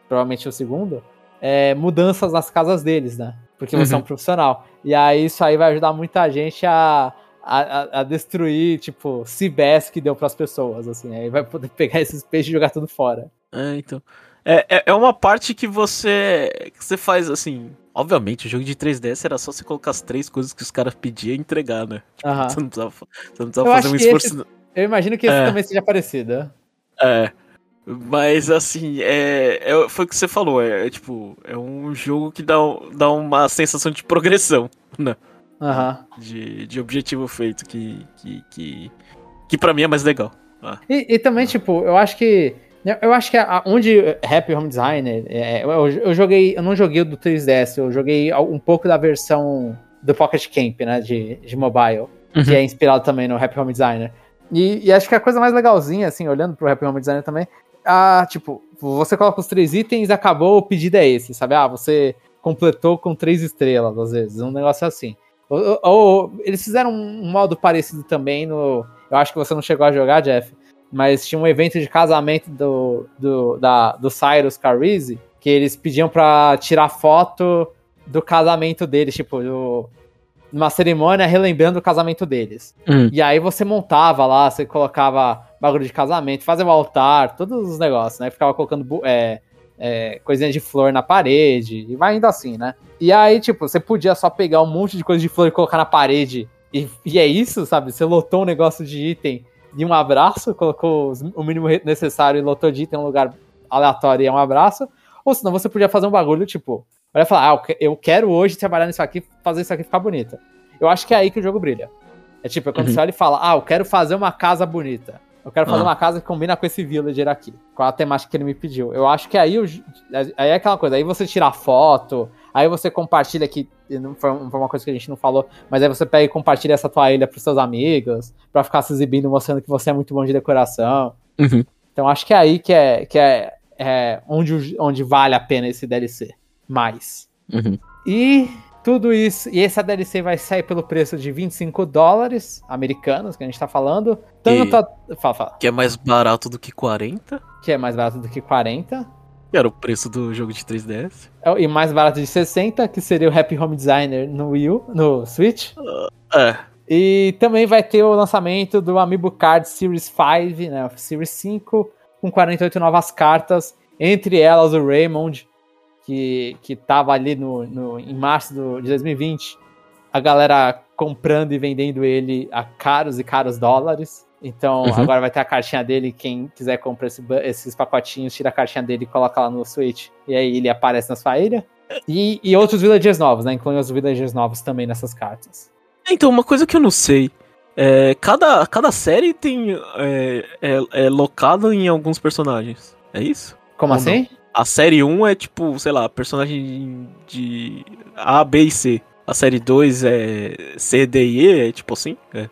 provavelmente o segundo, é, mudanças nas casas deles, né? Porque você uhum. é um uhum. profissional. E aí isso aí vai ajudar muita gente a, a, a destruir, tipo, cibés que deu pras pessoas, assim. Aí vai poder pegar [LAUGHS] esses peixes e jogar tudo fora. É, então. É, é, é uma parte que você, que você faz, assim, Obviamente, o jogo de 3DS era só você colocar as três coisas que os caras pediam e entregar, né? Tipo, você não precisava, você não precisava fazer um esforço. Esse, eu imagino que esse é. também seja parecido. É. Mas assim, é, é, foi o que você falou, é, é, tipo, é um jogo que dá, dá uma sensação de progressão, [LAUGHS] né? Uhum. De, de objetivo feito, que, que, que, que pra mim é mais legal. Ah. E, e, também, tipo, eu acho que eu acho que a, onde Happy Home Designer, é, eu, eu, joguei, eu não joguei o do 3DS, eu joguei um pouco da versão do Pocket Camp, né, de, de mobile, uhum. que é inspirado também no Happy Home Designer. E, e, acho que a coisa mais legalzinha, assim, olhando pro Happy Home Designer também, a, tipo, você coloca os três itens, acabou, o pedido é esse, sabe? Ah, você completou com três estrelas, às vezes, um negócio assim. Ou, ou eles fizeram um modo parecido também no. Eu acho que você não chegou a jogar, Jeff, mas tinha um evento de casamento do, do, da, do Cyrus Carrizi, que eles pediam pra tirar foto do casamento deles, tipo, do, numa cerimônia relembrando o casamento deles. Hum. E aí você montava lá, você colocava bagulho de casamento, fazia o altar, todos os negócios, né? Ficava colocando é, é, coisinhas de flor na parede, e vai indo assim, né? E aí, tipo, você podia só pegar um monte de coisa de flor e colocar na parede, e, e é isso, sabe? Você lotou um negócio de item de um abraço, colocou o mínimo necessário e lotou de item em um lugar aleatório e é um abraço. Ou senão você podia fazer um bagulho, tipo, olha falar, ah, eu quero hoje trabalhar nisso aqui, fazer isso aqui ficar bonito. Eu acho que é aí que o jogo brilha. É tipo, é quando uhum. você olha e fala, ah, eu quero fazer uma casa bonita. Eu quero fazer uhum. uma casa que combina com esse villager aqui, com a temática que ele me pediu. Eu acho que aí, aí é aquela coisa, aí você tira foto, aí você compartilha aqui, não foi uma coisa que a gente não falou, mas aí você pega e compartilha essa tua ilha pros seus amigos, para ficar se exibindo, mostrando que você é muito bom de decoração. Uhum. Então acho que é aí que é, que é, é onde, onde vale a pena esse DLC. Mais. Uhum. E tudo isso, e essa DLC vai sair pelo preço de 25 dólares americanos, que a gente tá falando. Tanto. A... Fala, fala. Que é mais barato do que 40? Que é mais barato do que 40. Era o preço do jogo de 3DS. É, e mais barato de 60, que seria o Happy Home Designer no Wii U, no Switch. É. E também vai ter o lançamento do Amiibo Card Series 5, né, Series 5, com 48 novas cartas, entre elas o Raymond, que, que tava ali no, no, em março do, de 2020, a galera comprando e vendendo ele a caros e caros dólares. Então Uhum. agora vai ter a cartinha dele. Quem quiser comprar esse esses pacotinhos, tira a cartinha dele e coloca lá no Switch. E aí ele aparece na sua ilha. E, e outros villagers novos, né? Incluindo os villagers novos também nessas cartas. Então, uma coisa que eu não sei. É, cada, cada série tem. É, é, é locada em alguns personagens. É isso? Como Ou assim? A série 1 é tipo, sei lá, personagem de A, B e C. A série 2 é C, D e E, é tipo assim? É.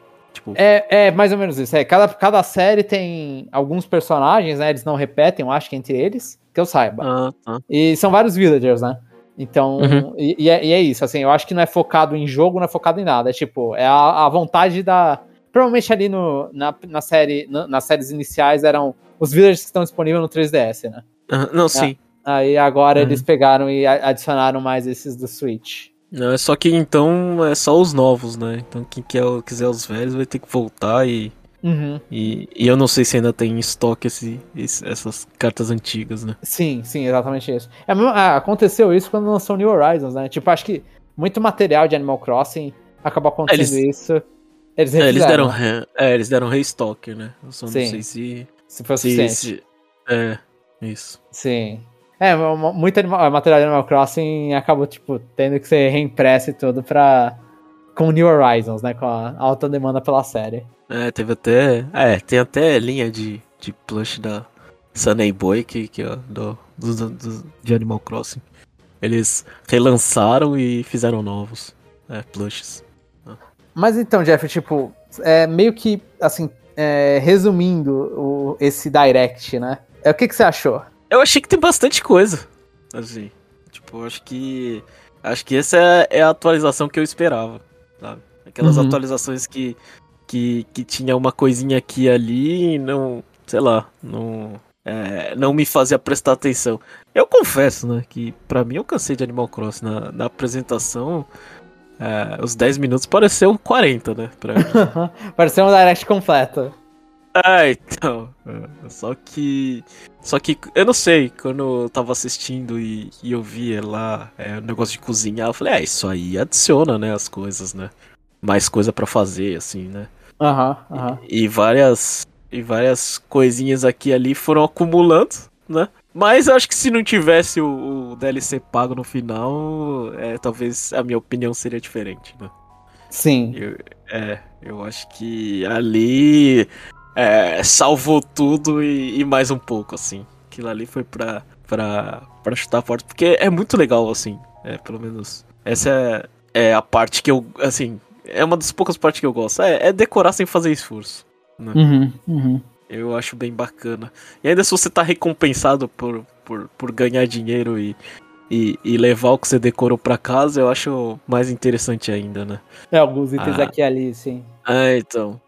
Tipo. É, é mais ou menos isso. É, cada, cada série tem alguns personagens, né? Eles não repetem, eu acho que entre eles, que eu saiba. Ah, tá. E são vários villagers, né? Então, Uhum. e, e é, e é isso, assim, eu acho que não é focado em jogo, não é focado em nada. É tipo, é a, a vontade da. Provavelmente ali no, na, na série, na- nas séries iniciais eram os villagers que estão disponíveis no 3DS, né? Não, sim. Aí agora Uhum. eles pegaram e adicionaram mais esses do Switch. Não, é só que então é só os novos, né? Então quem quer, quiser os velhos vai ter que voltar e. Uhum. E, e eu não sei se ainda tem em estoque esse, esse- essas cartas antigas, né? Sim, sim, exatamente isso. É, ah, aconteceu isso quando lançou New Horizons, né? Tipo, acho que muito material de Animal Crossing acabou acontecendo isso. Eles É, eles deram, re, é, eles deram restock, né? Eu só não Sim. sei se. se foi o se, suficiente. se- é, isso. Sim. É, muito anima- material de Animal Crossing acabou, tipo, tendo que ser reimpresso e tudo pra. Com New Horizons, né? Com a alta demanda pela série. É, teve até. É, tem até linha de, de plush da Sunny Boy, que, que é do, do, do- do- de Animal Crossing. Eles relançaram e fizeram novos é, plushes. Mas então, Jeff, tipo, é meio que, assim, é, resumindo o- esse Direct, né? É, o que, que você achou? Eu achei que tem bastante coisa. Assim. Tipo, acho que. Acho que essa é, a atualização que eu esperava. Sabe? Aquelas Uhum. atualizações que, que. que tinha uma coisinha aqui e ali e não. Sei lá. Não. é, não me fazia prestar atenção. Eu confesso, né? Que pra mim eu cansei de Animal Crossing. Na, na apresentação. é, os 10 minutos pareceu 40, né? Pra mim. [LAUGHS] Pareceu um Direct completo. [LAUGHS] Ah, então. é, Só que. Só que eu não sei, quando eu tava assistindo e, e eu via lá é, o negócio de cozinhar, eu falei, é, isso aí adiciona, né, as coisas, né? Mais coisa pra fazer, assim, né? Aham, aham. E várias. E várias coisinhas aqui e ali foram acumulando, né? Mas eu acho que se não tivesse o, o DLC pago no final, é, talvez a minha opinião seria diferente, né? Sim. Eu, é, eu acho que ali é, salvou tudo e, e mais um pouco, assim. Aquilo ali foi pra, pra, pra chutar forte, porque é muito legal, assim. É, pelo menos. Essa é, é a parte que eu, assim, é uma das poucas partes que eu gosto. É, é decorar sem fazer esforço. Uhum, uhum. Eu acho bem bacana. E ainda se você tá recompensado por, por, por ganhar dinheiro e, e, e levar o que você decorou pra casa, eu acho mais interessante ainda, né? É, alguns itens Ah. aqui e ali, sim. É, então.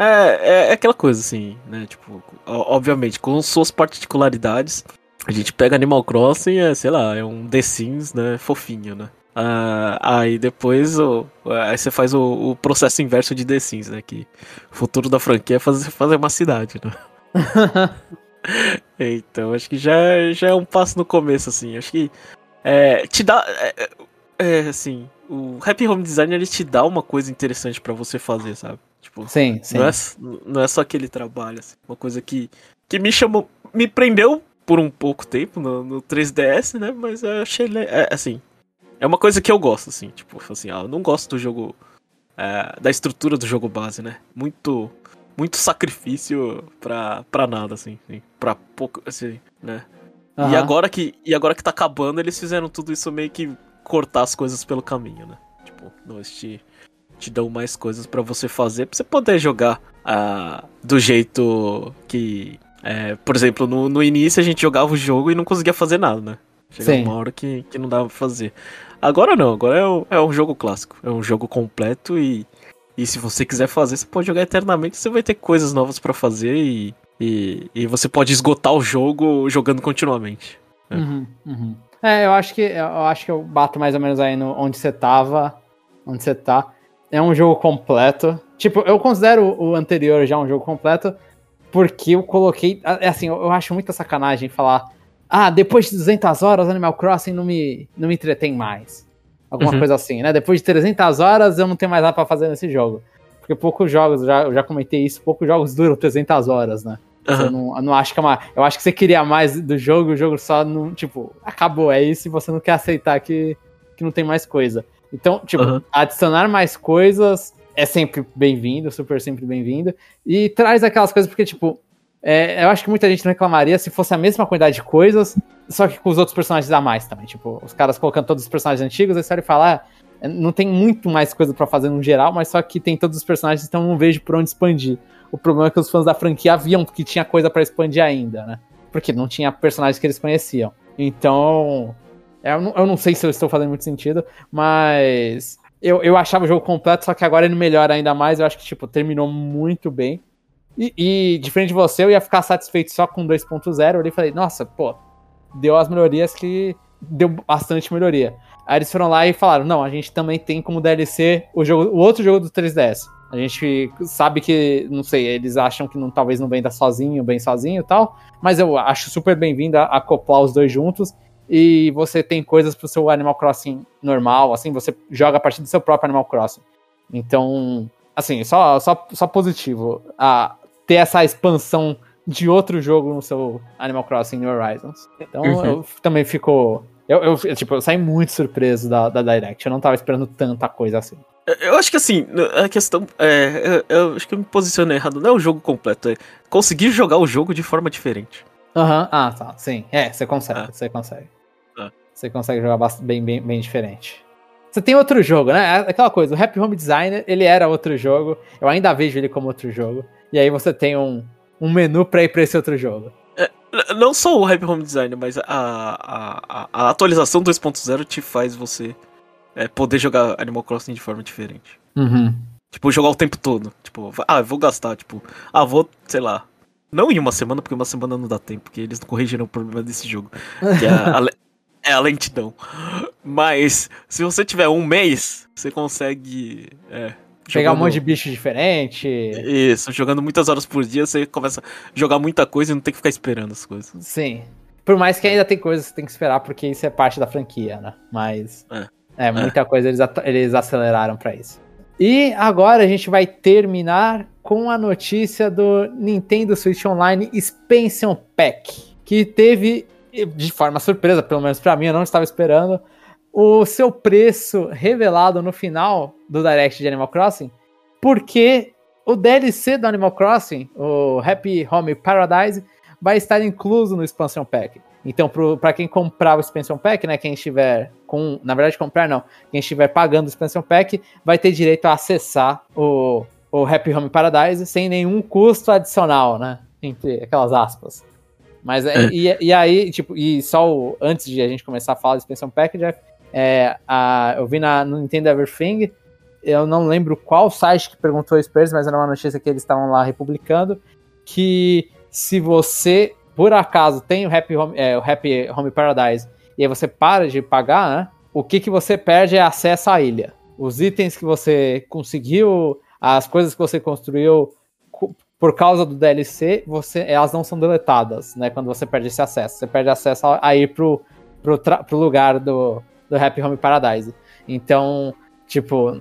É, é aquela coisa assim, né? Tipo, obviamente, com suas particularidades. A gente pega Animal Crossing, é, sei lá, é um The Sims, né? Fofinho, né? Ah, aí depois o, aí você faz o, o processo inverso de The Sims, né? Que o futuro da franquia é fazer, fazer uma cidade, né? [LAUGHS] Então, acho que já, já é um passo no começo, assim. Acho que é, te dá. É, é, é, assim, o Happy Home Design ele te dá uma coisa interessante pra você fazer, sabe? Tipo, sim, sim. não é, não é só aquele trabalho, assim, uma coisa que, que me chamou, me prendeu por um pouco tempo no, no 3DS, né? Mas eu achei, é, assim, é uma coisa que eu gosto, assim, tipo, assim, ah, eu não gosto do jogo, é, da estrutura do jogo base, né? Muito, muito sacrifício pra, pra nada, assim, assim, pra pouco, assim, né? E Aham. agora que e agora que tá acabando, eles fizeram tudo isso meio que cortar as coisas pelo caminho, né? Tipo, não, eles te, dão mais coisas pra você fazer, pra você poder jogar ah, do jeito que. é, por exemplo, no, no início a gente jogava o jogo e não conseguia fazer nada, né? Chegava Sim. uma hora que, que não dava pra fazer. Agora não, agora é, um- é um jogo clássico. É um jogo completo e, e se você quiser fazer, você pode jogar eternamente, você vai ter coisas novas pra fazer e, e, e você pode esgotar o jogo jogando continuamente. É. Uhum, uhum. é, eu acho que eu acho que eu bato mais ou menos aí no onde você tava, onde você tá. É um jogo completo. Tipo, eu considero o anterior já um jogo completo, porque eu coloquei. É assim, eu acho muita sacanagem falar. Ah, depois de 200 horas Animal Crossing não me, não me entretém mais. Alguma uhum. coisa assim, né? Depois de 300 horas eu não tenho mais nada pra fazer nesse jogo. Porque poucos jogos, já, eu já comentei isso, poucos jogos duram 300 horas, né? Uhum. Eu, não, eu não acho que é uma. Eu acho que você queria mais do jogo, o jogo só não. Tipo, acabou, é isso e você não quer aceitar que, que não tem mais coisa. Então, tipo, uhum. adicionar mais coisas é sempre bem-vindo, super sempre bem-vindo. E traz aquelas coisas, porque, tipo, é, eu acho que muita gente não reclamaria se fosse a mesma quantidade de coisas, só que com os outros personagens a mais também. Tipo, os caras colocando todos os personagens antigos, aí você olha e fala, ah, não tem muito mais coisa para fazer no geral, mas só que tem todos os personagens, então não vejo por onde expandir. O problema é que os fãs da franquia haviam que tinha coisa para expandir ainda, né? Porque não tinha personagens que eles conheciam. Então, eu não, eu não sei se eu estou fazendo muito sentido, mas eu, eu achava o jogo completo, só que agora ele melhora ainda mais. Eu acho que, tipo, terminou muito bem. E, e diferente de você, eu ia ficar satisfeito só com 2.0. Eu falei, nossa, pô, deu as melhorias que deu bastante melhoria. Aí eles foram lá e falaram: não, a gente também tem como DLC o, jogo, o outro jogo do 3DS. A gente sabe que, não sei, eles acham que não, talvez não venda sozinho, bem sozinho e tal, mas eu acho super bem-vindo a acoplar os dois juntos e você tem coisas pro seu Animal Crossing normal, assim, você joga a partir do seu próprio Animal Crossing. Então, assim, só, só, só positivo a ter essa expansão de outro jogo no seu Animal Crossing New Horizons. Então, uhum. eu também fico. Eu, eu, tipo, eu saí muito surpreso da, da Direct. Eu não tava esperando tanta coisa assim. Eu acho que assim, a questão. É, eu, eu acho que eu me posicionei errado. Não é o jogo completo, é conseguir jogar o jogo de forma diferente. Aham, uhum. ah, tá. Sim. É, você consegue, você consegue. Você consegue jogar bem, bem, bem diferente. Você tem outro jogo, né? É aquela coisa, o Happy Home Designer, ele era outro jogo. Eu ainda vejo ele como outro jogo. E aí você tem um, um menu pra ir pra esse outro jogo. É, não só o Happy Home Designer, mas a, a, a atualização 2.0 te faz você é, poder jogar Animal Crossing de forma diferente. Uhum. Tipo, jogar o tempo todo. Tipo, ah, vou gastar, tipo, ah, vou, sei lá. Não em uma semana, porque uma semana não dá tempo, porque eles não corrigiram o problema desse jogo. Que é a, [LAUGHS] é a lentidão. Mas, se você tiver um mês, você consegue. É, Pegar jogando... um monte de bicho diferente. Isso, jogando muitas horas por dia, você começa a jogar muita coisa e não tem que ficar esperando as coisas. Sim. Por mais que ainda tem coisas que você tem que esperar, porque isso é parte da franquia, né? Mas. É, é muita é. coisa eles, eles aceleraram para isso. E agora a gente vai terminar com a notícia do Nintendo Switch Online Expansion Pack, que teve de forma surpresa, pelo menos para mim, eu não estava esperando, o seu preço revelado no final do Direct de Animal Crossing, porque o DLC do Animal Crossing, o Happy Home Paradise, vai estar incluso no Expansion Pack. Então, para quem comprar o Expansion Pack, né, quem estiver com, na verdade comprar não, quem estiver pagando o Expansion Pack, vai ter direito a acessar o, o Happy Home Paradise sem nenhum custo adicional, né, entre aquelas aspas. Mas é, e, e, aí, tipo, e só o, antes de a gente começar a falar de expansão pack, Jeff, é, a, eu vi na, no Nintendo Everything, eu não lembro qual site que perguntou isso pra eles, mas era uma notícia que eles estavam lá republicando, que se você, por acaso, tem o Happy Home, é, o Happy Home Paradise, e aí você para de pagar, né, o que, que você perde é acesso à ilha. Os itens que você conseguiu, as coisas que você construiu por causa do DLC, você, elas não são deletadas, né? Quando você perde esse acesso. Você perde acesso a, ir pro, pro, pro lugar do, do Happy Home Paradise. Então, tipo,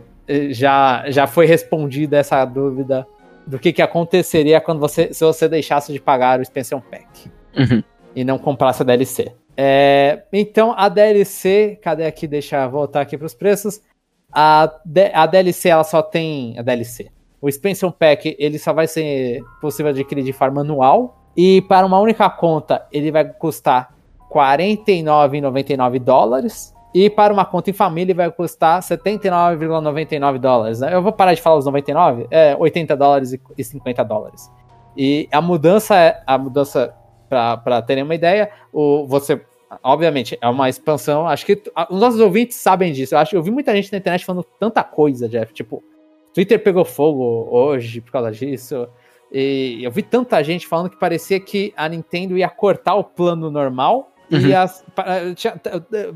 já, já foi respondida essa dúvida do que, que aconteceria quando você, se você deixasse de pagar o Expansion Pack uhum. e não comprasse a DLC. É, então, a DLC, cadê aqui? Deixa eu voltar aqui para os preços. A, a DLC, ela só tem. A DLC. O Expansion Pack ele só vai ser possível adquirir de forma anual. E para uma única conta, ele vai custar R$ 49,99 dólares. E para uma conta em família, vai custar 79,99 dólares. Né? Eu vou parar de falar os 99, é 80 dólares e 50 dólares. E a mudança é a mudança para terem uma ideia, o, você obviamente é uma expansão. Acho que os nossos ouvintes sabem disso. Eu acho eu vi muita gente na internet falando tanta coisa, Jeff. Tipo, Twitter pegou fogo hoje por causa disso. E eu vi tanta gente falando que parecia que a Nintendo ia cortar o plano normal uhum. e as, tinha,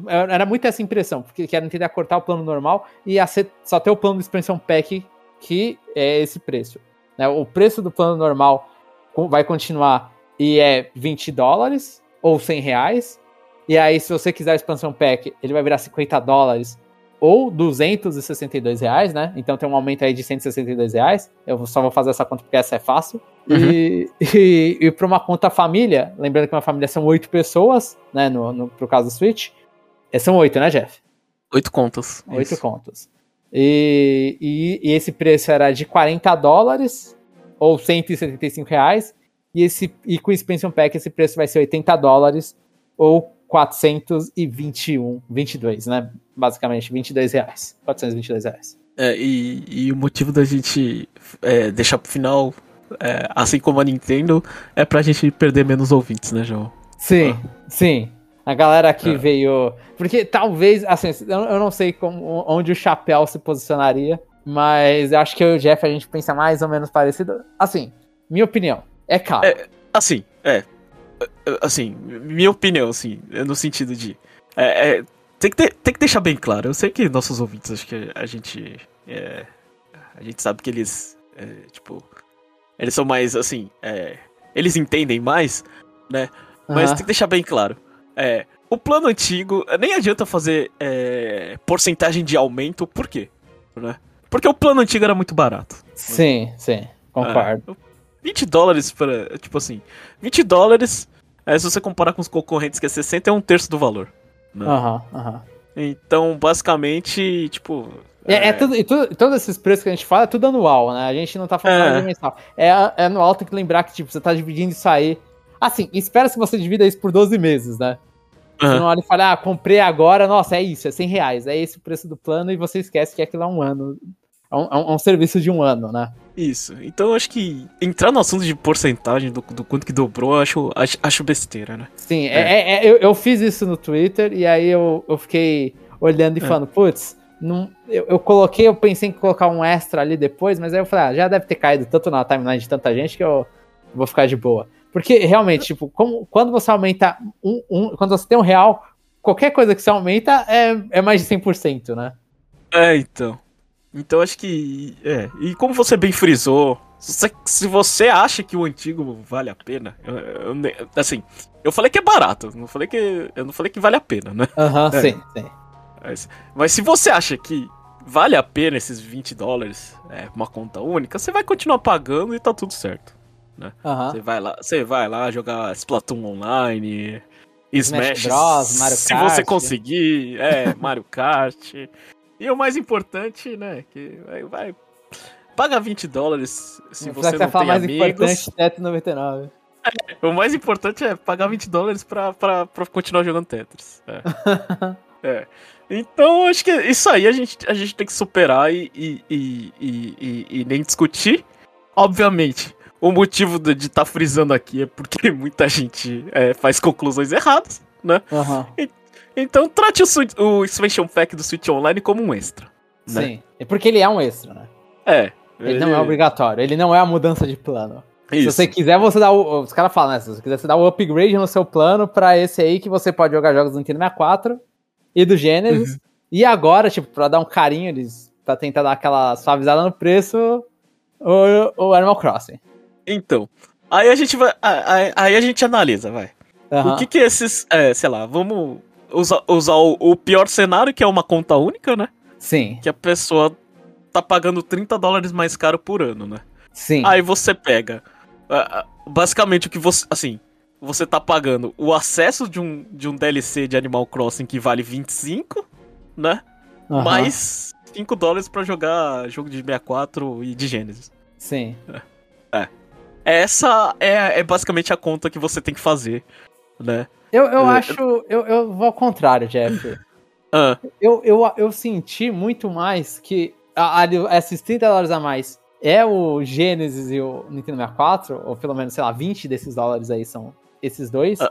era muito essa impressão, porque querem tentar cortar o plano normal e ia ser, só ter o plano de expansão pack que é esse preço. Né? O preço do plano normal vai continuar e é 20 dólares ou 100 reais. E aí, se você quiser a expansão pack, ele vai virar 50 dólares ou 262 reais, né? Então tem um aumento aí de 162 reais. Eu só vou fazer essa conta porque essa é fácil. Uhum. [LAUGHS] E, e, e para uma conta família, lembrando que uma família são oito pessoas, né? No, no, pro caso do Switch. É, são oito, né, Jeff? Oito contas. Oito contas. E, e, e, esse preço era de 40 dólares ou 175 reais. E, esse, e com o Expansion Pack esse preço vai ser 80 dólares ou 421, 22, né? Basicamente, 22 reais. 422 reais. É, e, e o motivo da gente é, deixar pro final, é, assim como a Nintendo, é pra gente perder menos ouvintes, né, João? Sim, ah. sim. A galera que é. veio. Porque talvez, assim, eu não sei como, onde o chapéu se posicionaria, mas eu acho que eu e o Jeff a gente pensa mais ou menos parecido. Assim, minha opinião, é caro. É, assim, é assim, minha opinião, assim, no sentido de. É, é, tem, que ter, tem que deixar bem claro. Eu sei que nossos ouvintes, acho que a gente. É, a gente sabe que eles. É, tipo. Eles são mais, assim. É, eles entendem mais, né? Mas uhum. tem que deixar bem claro. É, o plano antigo. Nem adianta fazer porcentagem de aumento, por quê? Né? Porque o plano antigo era muito barato. Sim, sim, concordo. 20 dólares para. Tipo assim. 20 dólares Aí se você comparar com os concorrentes que é 60, é um terço do valor. Né? Aham, né? aham. Então, basicamente, tipo. É, é... é tudo, e tudo, todos esses preços que a gente fala é tudo anual, né? A gente não tá falando é. de mensal. É, é anual, tem que lembrar que, tipo, você tá dividindo isso aí. Assim, espera se você divida isso por 12 meses, né? Você uhum. não olha e fala, ah, comprei agora, nossa, é isso, é 100 reais, é esse o preço do plano, e você esquece que aquilo é um ano. É um, é um serviço de um ano, né? Isso. Então eu acho que entrar no assunto de porcentagem do, do quanto que dobrou, eu acho, acho, acho besteira, né? Sim, é. é, é eu, eu, fiz isso no Twitter e aí eu, eu fiquei olhando e é. falando, putz, não, eu, eu, coloquei, eu pensei em colocar um extra ali depois, mas aí eu falei, ah, já deve ter caído tanto na timeline de tanta gente que eu vou ficar de boa. Porque realmente, tipo, como, quando você aumenta um, um, Quando você tem um real, qualquer coisa que você aumenta é, é mais de 100%, né? É, então. Então acho que. É. E como você bem frisou, se, se você acha que o antigo vale a pena, eu, eu, assim, eu falei que é barato, não falei que, eu não falei que vale a pena, né? Aham, uhum, é. sim, sim. Mas, mas, se você acha que vale a pena esses 20 dólares, é, uma conta única, você vai continuar pagando e tá tudo certo. Né? Uhum. Você vai lá, você vai lá jogar Splatoon online, Smash, Smash Bros, Mario Kart. Se você conseguir, é, Mario Kart. E o mais importante, né, que vai, vai paga 20 dólares se você não tem mais amigos. importante, 7,99. É, o mais importante é pagar 20 dólares pra, pra, pra continuar jogando Tetris. É. [LAUGHS] é. Então, acho que isso aí a gente, a gente tem que superar e, e, e, e, e nem discutir. Obviamente, o motivo de estar tá frisando aqui é porque [LAUGHS] muita gente é, faz conclusões erradas, né? Uhum. Então trate o, o Expansion Pack do Switch Online como um extra. Né? Sim, é porque ele é um extra, né? É. Ele, ele, não é obrigatório, ele não é a mudança de plano. Isso. Se você quiser, você dá o. Os caras falam, né? Se você quiser, você dá o upgrade no seu plano pra esse aí que você pode jogar jogos do Nintendo 64 e do Genesis. Uhum. E agora, tipo, pra dar um carinho, eles. pra tentar dar aquela suavizada no preço, o, o Animal Crossing. Então. Aí a gente vai. Aí, aí a gente analisa, vai. Uhum. O que que esses. É, sei lá, vamos usar, usar o, o, pior cenário, que é uma conta única, né? Sim. Que a pessoa tá pagando 30 dólares mais caro por ano, né? Sim. Aí você pega. Basicamente o que você. Assim, você tá pagando o acesso de um, de um DLC de Animal Crossing que vale 25, né? Uhum. Mais 5 dólares para jogar jogo de 64 e de Genesis. Sim. É. é. Essa é, é basicamente a conta que você tem que fazer, né? Eu, eu é, acho. Eu, eu vou ao contrário, Jeff. [LAUGHS] Ah. Eu, eu, eu senti muito mais que a, a, esses 30 dólares a mais é o Genesis e o Nintendo 64, ou pelo menos, sei lá, 20 desses dólares aí são esses dois. Uh, uh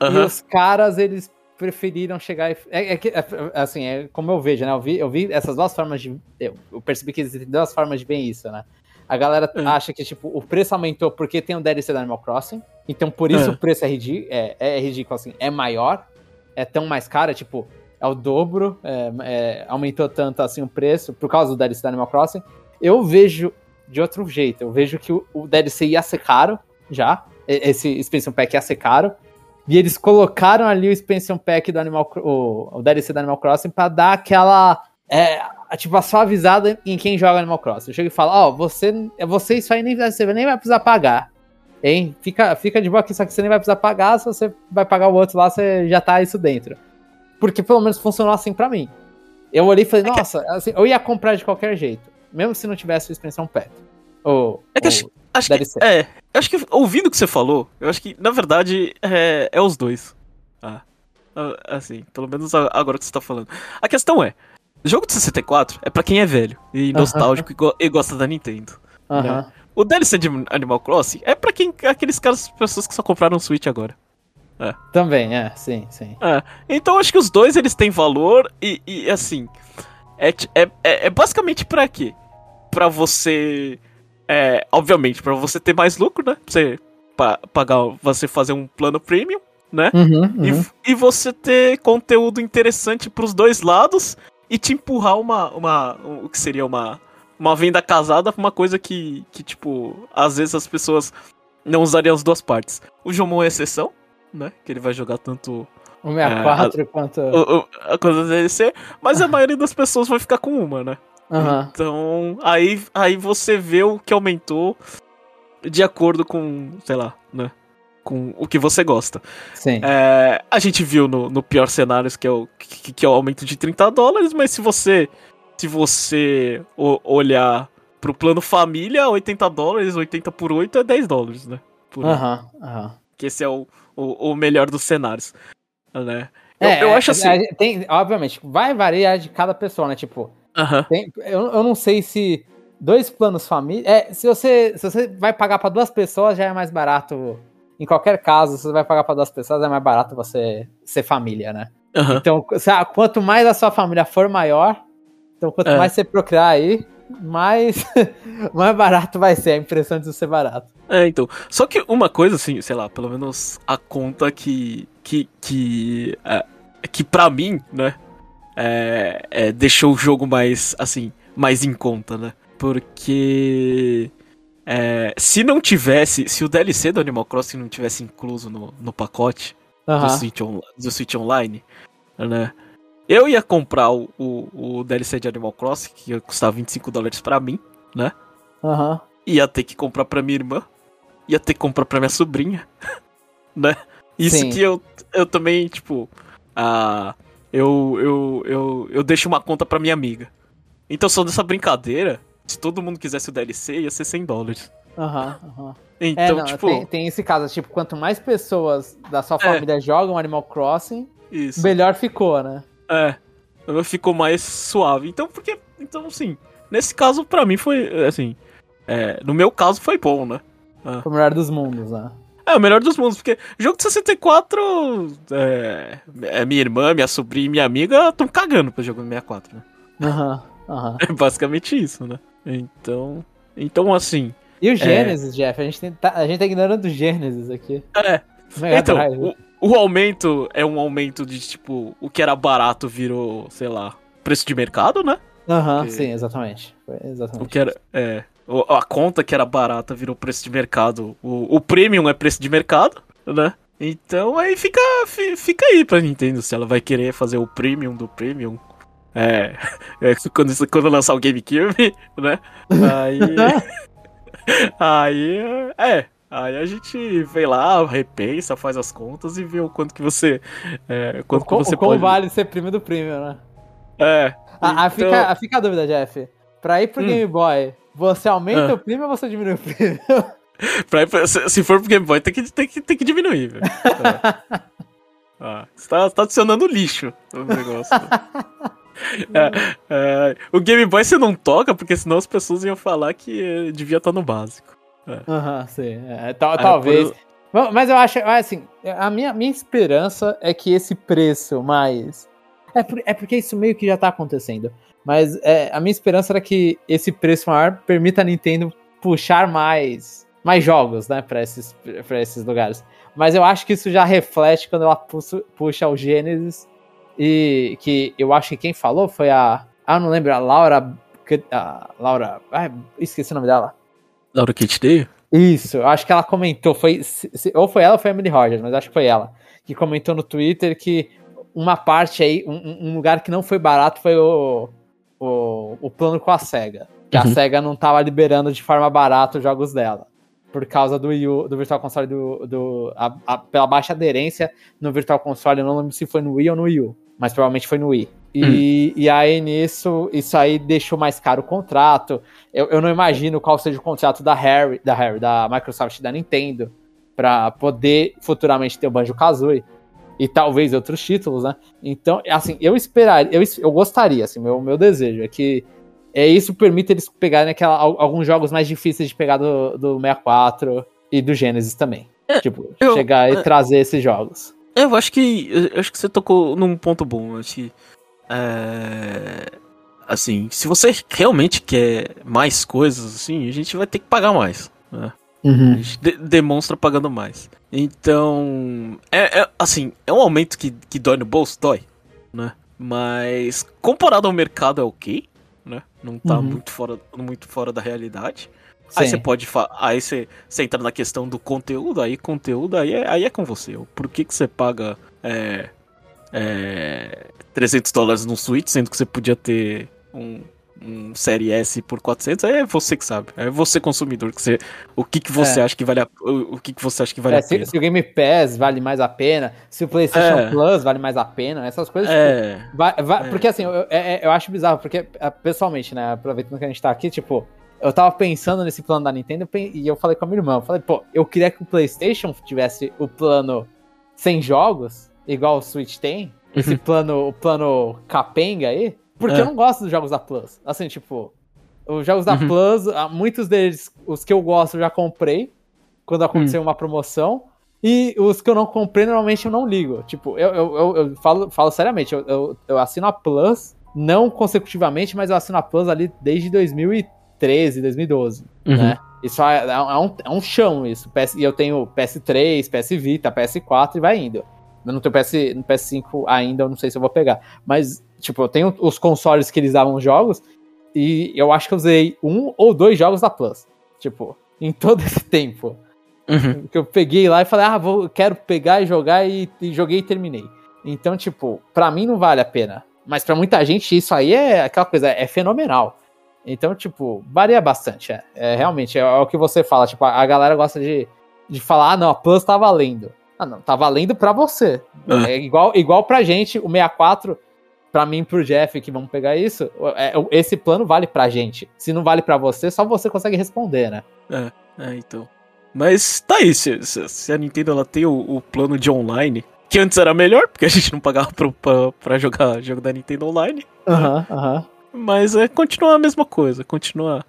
-huh. E os caras, eles preferiram chegar e. É, é, é, assim, é como eu vejo, né? Eu vi, eu vi essas duas formas de. Eu, eu percebi que existem duas formas de ver isso, né? A galera É. acha que, tipo, o preço aumentou porque tem o DLC da Animal Crossing. Então, por isso É. o preço é, ridí é, é ridículo, assim, é maior, é tão mais caro, é, tipo, é o dobro, é, é, aumentou tanto, assim, o preço por causa do DLC da Animal Crossing. Eu vejo de outro jeito, eu vejo que o, o DLC ia ser caro, já, esse Expansion Pack ia ser caro, e eles colocaram ali o Expansion Pack do Animal o, o DLC do Animal Crossing pra dar aquela. É, tipo, a suavizada em quem joga Animal Crossing. Eu chego e falo, ó, você, é você isso aí nem, você nem vai precisar pagar. Hein? Fica, fica de boa aqui, só que você nem vai precisar pagar, se você vai pagar o outro lá, você já tá isso dentro. Porque pelo menos funcionou assim pra mim. Eu olhei e falei, É nossa, assim, eu ia comprar de qualquer jeito. Mesmo se não tivesse o Expansion Pack. Ou, É que ou- acho, acho deve que, ser. é, eu acho que ouvindo o que você falou, eu acho que na verdade é, é os dois. Ah, ah, assim, pelo menos agora que você tá falando. A questão é, jogo de 64 é pra quem é velho e nostálgico e, go- e gosta da Nintendo. Aham. O DLC de Animal Crossing é pra quem aqueles caras, pessoas que só compraram um Switch agora. Também, é, sim, sim. É, então acho que os dois eles têm valor e, e, assim. É, é, é, é basicamente pra quê? Pra você. É, obviamente, pra você ter mais lucro, né? Pra você pa- pagar, você fazer um plano premium, né? Uhum, E, uhum. f- e você ter conteúdo interessante pros dois lados e te empurrar uma. uma o que seria uma. Uma venda casada pra uma coisa que, que, tipo, às vezes as pessoas não usariam as duas partes. O Jomon é exceção, né? Que ele vai jogar tanto O 64 quanto. o- o- a coisa da DLC, mas a maioria das pessoas vai ficar com uma, né? Aham. Então, aí, aí você vê o que aumentou de acordo com, sei lá, né? Com o que você gosta. Sim. É, a gente viu no, no pior cenário que é, o, que, que é o aumento de 30 dólares, mas se você se você olhar pro plano família, 80 dólares, 80 por 8 é 10 dólares, né? Por ano. Aham, aham. Que esse é o, o, o melhor dos cenários, né? Eu, É, eu acho assim... é, tem, obviamente, vai variar de cada pessoa, né? Tipo, Aham. tem- eu, eu não sei se dois planos família. É, se você, se você vai pagar pra duas pessoas, já é mais barato. Em qualquer caso, você vai pagar pra duas pessoas, é mais barato você ser família, né? aham. Então, quanto mais a sua família for maior, então quanto É. mais você procriar aí, mais, [LAUGHS] mais barato vai ser a impressão de ser barato. É, então. Só que uma coisa, assim, sei lá, pelo menos a conta que. que. que. É, que pra mim, né? É, é, deixou o jogo mais, assim, mais em conta, né? Porque. É, se não tivesse. Se o DLC do Animal Crossing não tivesse incluso no, no pacote do, Aham. Switch on- do Switch Online, né? Eu ia comprar o, o, o DLC de Animal Crossing, que ia custar 25 dólares pra mim, Aham. ia ter que comprar pra minha irmã, ia ter que comprar pra minha sobrinha, [LAUGHS] né? Isso Sim. que eu, eu também, tipo, ah, eu, eu, eu, eu deixo uma conta pra minha amiga. Então, só dessa brincadeira, se todo mundo quisesse o DLC, ia ser 100 dólares. Aham. aham. Então, É, não, tipo, tem, tem esse caso, tipo, quanto mais pessoas da sua família jogam Animal Crossing, isso. melhor ficou, né? É, ficou mais suave. Então, porque, então, assim, nesse caso, pra mim foi, assim, é, no meu caso foi bom, né? Foi o melhor dos mundos, né? É, o melhor dos mundos, porque jogo de 64, é, é minha irmã, minha sobrinha e minha amiga estão cagando pra jogo do 64, né? Aham, aham. [LAUGHS] É basicamente isso, né? Então, então assim, E o Gênesis, Jeff? A gente, tá, a gente tá ignorando o Gênesis aqui. é, então, Drive. o, o aumento é um aumento de, tipo, o que era barato virou, sei lá, preço de mercado, né? Aham, porque- sim, exatamente. Foi exatamente. O que era, é, a conta que era barata virou preço de mercado, o, o premium é preço de mercado, né? Então aí fica, fi- fica aí pra Nintendo se ela vai querer fazer o premium do premium. É, é quando, quando lançar o GameCube, [LAUGHS] né? Aí. [LAUGHS] aí. É. Aí a gente vem lá, repensa, faz as contas e vê o quanto que você. É, quanto O, que você o pode. vale ser prêmio do prêmio, né? É. Ah, ah, Então- fica, ah, fica a dúvida, Jeff. Pra ir pro Hum. Game Boy, você aumenta Ah. o prêmio ou você diminui o prêmio? [LAUGHS] Pra ir pra- se, se for pro Game Boy, tem que, tem que, tem que diminuir, velho. É. Ah, você tá, tá adicionando lixo no negócio. É, é, o Game Boy você não toca, porque senão as pessoas iam falar que eh, devia estar no básico. Aham, sim. É, tal- talvez. por- Mas eu acho, assim, a minha, minha esperança é que esse preço mais. É, por- é porque isso meio que já tá acontecendo. Mas é, a minha esperança era que esse preço maior permita a Nintendo puxar mais, mais jogos, né, pra esses, pra esses lugares. Mas eu acho que isso já reflete quando ela puxa, puxa o Gênesis. E que eu acho que quem falou foi a. Ah, não lembro, a Laura. A Laura. Ah, esqueci o nome dela. Laura Day? Isso, eu acho que ela comentou. Foi, ou foi ela ou foi a Emily Rogers, mas acho que foi ela. Que comentou no Twitter que uma parte aí, um, um lugar que não foi barato foi o, o, o plano com a SEGA. Que uhum. a SEGA não tava liberando de forma barata os jogos dela por causa do, Wii, do Virtual Console do, do a, a, pela baixa aderência no Virtual Console, eu não lembro se foi no Wii ou no Wii U, mas provavelmente foi no Wii. E, hum. e aí nisso, isso aí deixou mais caro o contrato. Eu, eu não imagino qual seja o contrato da Harry, da Harry, da Microsoft e da Nintendo para poder futuramente ter o Banjo Kazooie e talvez outros títulos, né? Então, assim, eu esperaria, eu, eu gostaria, assim, meu, meu desejo é que é, isso permite eles pegarem aquela, alguns jogos mais difíceis de pegar do, do 64 e do Genesis também. É, tipo, eu, chegar e é, trazer esses jogos. Eu acho que. Eu acho que você tocou num ponto bom. Acho que. É, assim, se você realmente quer mais coisas, assim, a gente vai ter que pagar mais. Né? Uhum. A gente de demonstra pagando mais. Então. É, é, assim, é um aumento que, que dói no bolso? Dói. Né? Mas comparado ao mercado é ok né? Não tá uhum. muito, fora, muito fora da realidade. Sim. Aí você pode aí você, você entra na questão do conteúdo, aí conteúdo aí é, aí é com você. Por que, que você paga é, é, 300 dólares no Switch, sendo que você podia ter um, um Série S por 400, aí é você que sabe. É você consumidor que você o que que você é. acha que vale a, o, o que que você acha que vale é, a pena. Se, o Game Pass vale mais a pena, se o PlayStation é. Plus vale mais a pena, essas coisas. É. Tipo, vai, vai, é. porque assim, eu, eu, eu, acho bizarro porque pessoalmente, né, aproveitando que a gente tá aqui, tipo, eu tava pensando nesse plano da Nintendo e eu falei com a minha irmã, eu falei, pô, eu queria que o PlayStation tivesse o plano sem jogos, igual o Switch tem, esse uhum. plano, o plano capenga aí, porque é. eu não gosto dos jogos da Plus. Assim, tipo, os jogos da uhum. Plus, ah, muitos deles, os que eu gosto, eu já comprei quando aconteceu uhum. uma promoção. E os que eu não comprei, normalmente eu não ligo. Tipo, eu, eu, eu, eu falo, falo seriamente, eu, eu, eu, assino a Plus, não consecutivamente, mas eu assino a Plus ali desde 2013, 2012, uhum. né? Isso é, é, um, é um chão, isso. PS, e eu tenho PS3, PS Vita, PS4 e vai indo. Eu não tenho PS, no PS5 ainda, eu não sei se eu vou pegar. Mas Tipo, eu tenho os consoles que eles davam jogos e eu acho que eu usei um ou dois jogos da Plus. Tipo, em todo esse tempo. Uhum. Que eu peguei lá e falei, ah, vou, quero pegar e jogar e, e joguei e terminei. Então, tipo, pra mim não vale a pena. Mas para muita gente isso aí é aquela coisa, é fenomenal. Então, tipo, varia bastante. É, é realmente, é, é, o que você fala. Tipo, a, a, galera gosta de, de falar, ah, não, a Plus tá valendo. Ah, não, tá valendo pra você. Uhum. É igual, igual pra gente, o 64 para mim pro Jeff que vamos pegar isso, é, esse plano vale pra gente. Se não vale para você, só você consegue responder, né? É, é então. Mas tá aí, se, se a Nintendo ela tem o, o, plano de online, que antes era melhor, porque a gente não pagava pra, pra, pra jogar jogo da Nintendo Online. Aham, né? aham. Mas é, continua a mesma coisa, continua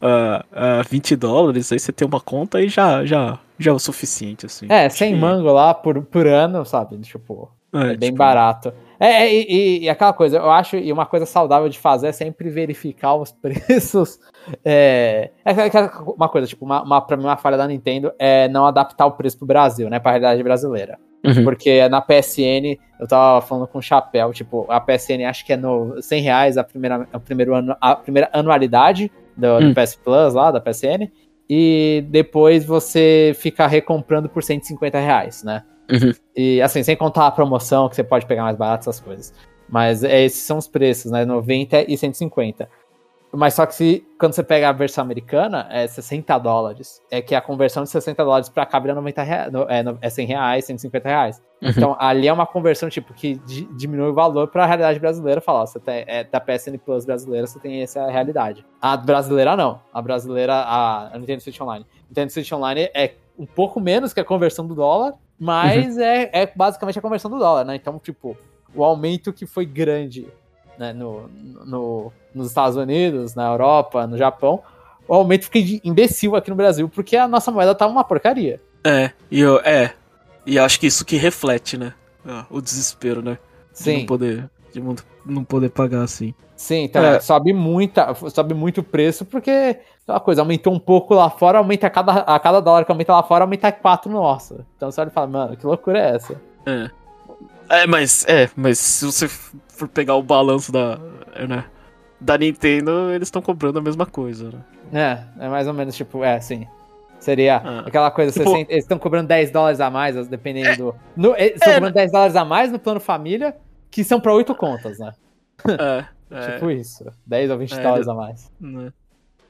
a, uh, 20 dólares, aí você tem uma conta e já, já, já é o suficiente, assim. É, sem mango lá por, por ano, sabe? Tipo, é, é bem tipo... barato. É, é e, e, aquela coisa, eu acho, e uma coisa saudável de fazer é sempre verificar os [LAUGHS] preços. É, é, é uma coisa, tipo, uma, uma, pra mim, uma falha da Nintendo é não adaptar o preço pro Brasil, né, pra realidade brasileira. Uhum. Porque na PSN, eu tava falando com o Chapéu, tipo, a PSN acho que é no 100 reais a primeira, a primeiro ano, a primeira anualidade do, uhum. do PS Plus lá, da PSN, e depois você fica recomprando por 150 reais, né? Uhum. E assim, sem contar a promoção que você pode pegar mais barato, essas coisas. Mas é, esses são os preços, né? 90 e 150. Mas só que se, quando você pega a versão americana, é 60 dólares. É que a conversão de 60 dólares pra cá vira 90 reais, é, é 100 reais, 150 reais. Uhum. Então ali é uma conversão tipo que diminui o valor pra realidade brasileira. Falar, você tem, é, da PSN Plus brasileira, você tem essa realidade. A brasileira não. A brasileira, a, a Nintendo Switch Online. Nintendo Switch Online é um pouco menos que a conversão do dólar, mas uhum. é, é basicamente a conversão do dólar, né? Então, tipo, o aumento que foi grande né, no, no, nos Estados Unidos, na Europa, no Japão, o aumento fica imbecil aqui no Brasil, porque a nossa moeda tá uma porcaria. É, e eu, é. E acho que isso que reflete, né? O desespero, né? De Sim. não poder De não poder pagar assim. Sim, então É. sobe, muita, sobe muito o preço, porque aquela coisa, aumentou um pouco lá fora, aumenta a cada, a cada dólar que aumenta lá fora, aumenta 4 no nosso. Então você olha e fala, mano, que loucura é essa? É. É, mas, é, mas se você for pegar o balanço da, é, né, da Nintendo, eles estão cobrando a mesma coisa, né? É, é mais ou menos tipo, é, sim. Seria Ah. aquela coisa, Tipo- 60 eles estão cobrando 10 dólares a mais, dependendo do. No, eles estão É, cobrando 10 dólares a mais no plano família, que são pra 8 contas, né? [LAUGHS] É, [LAUGHS] é, Tipo isso. 10 ou 20 É, dólares a mais. né.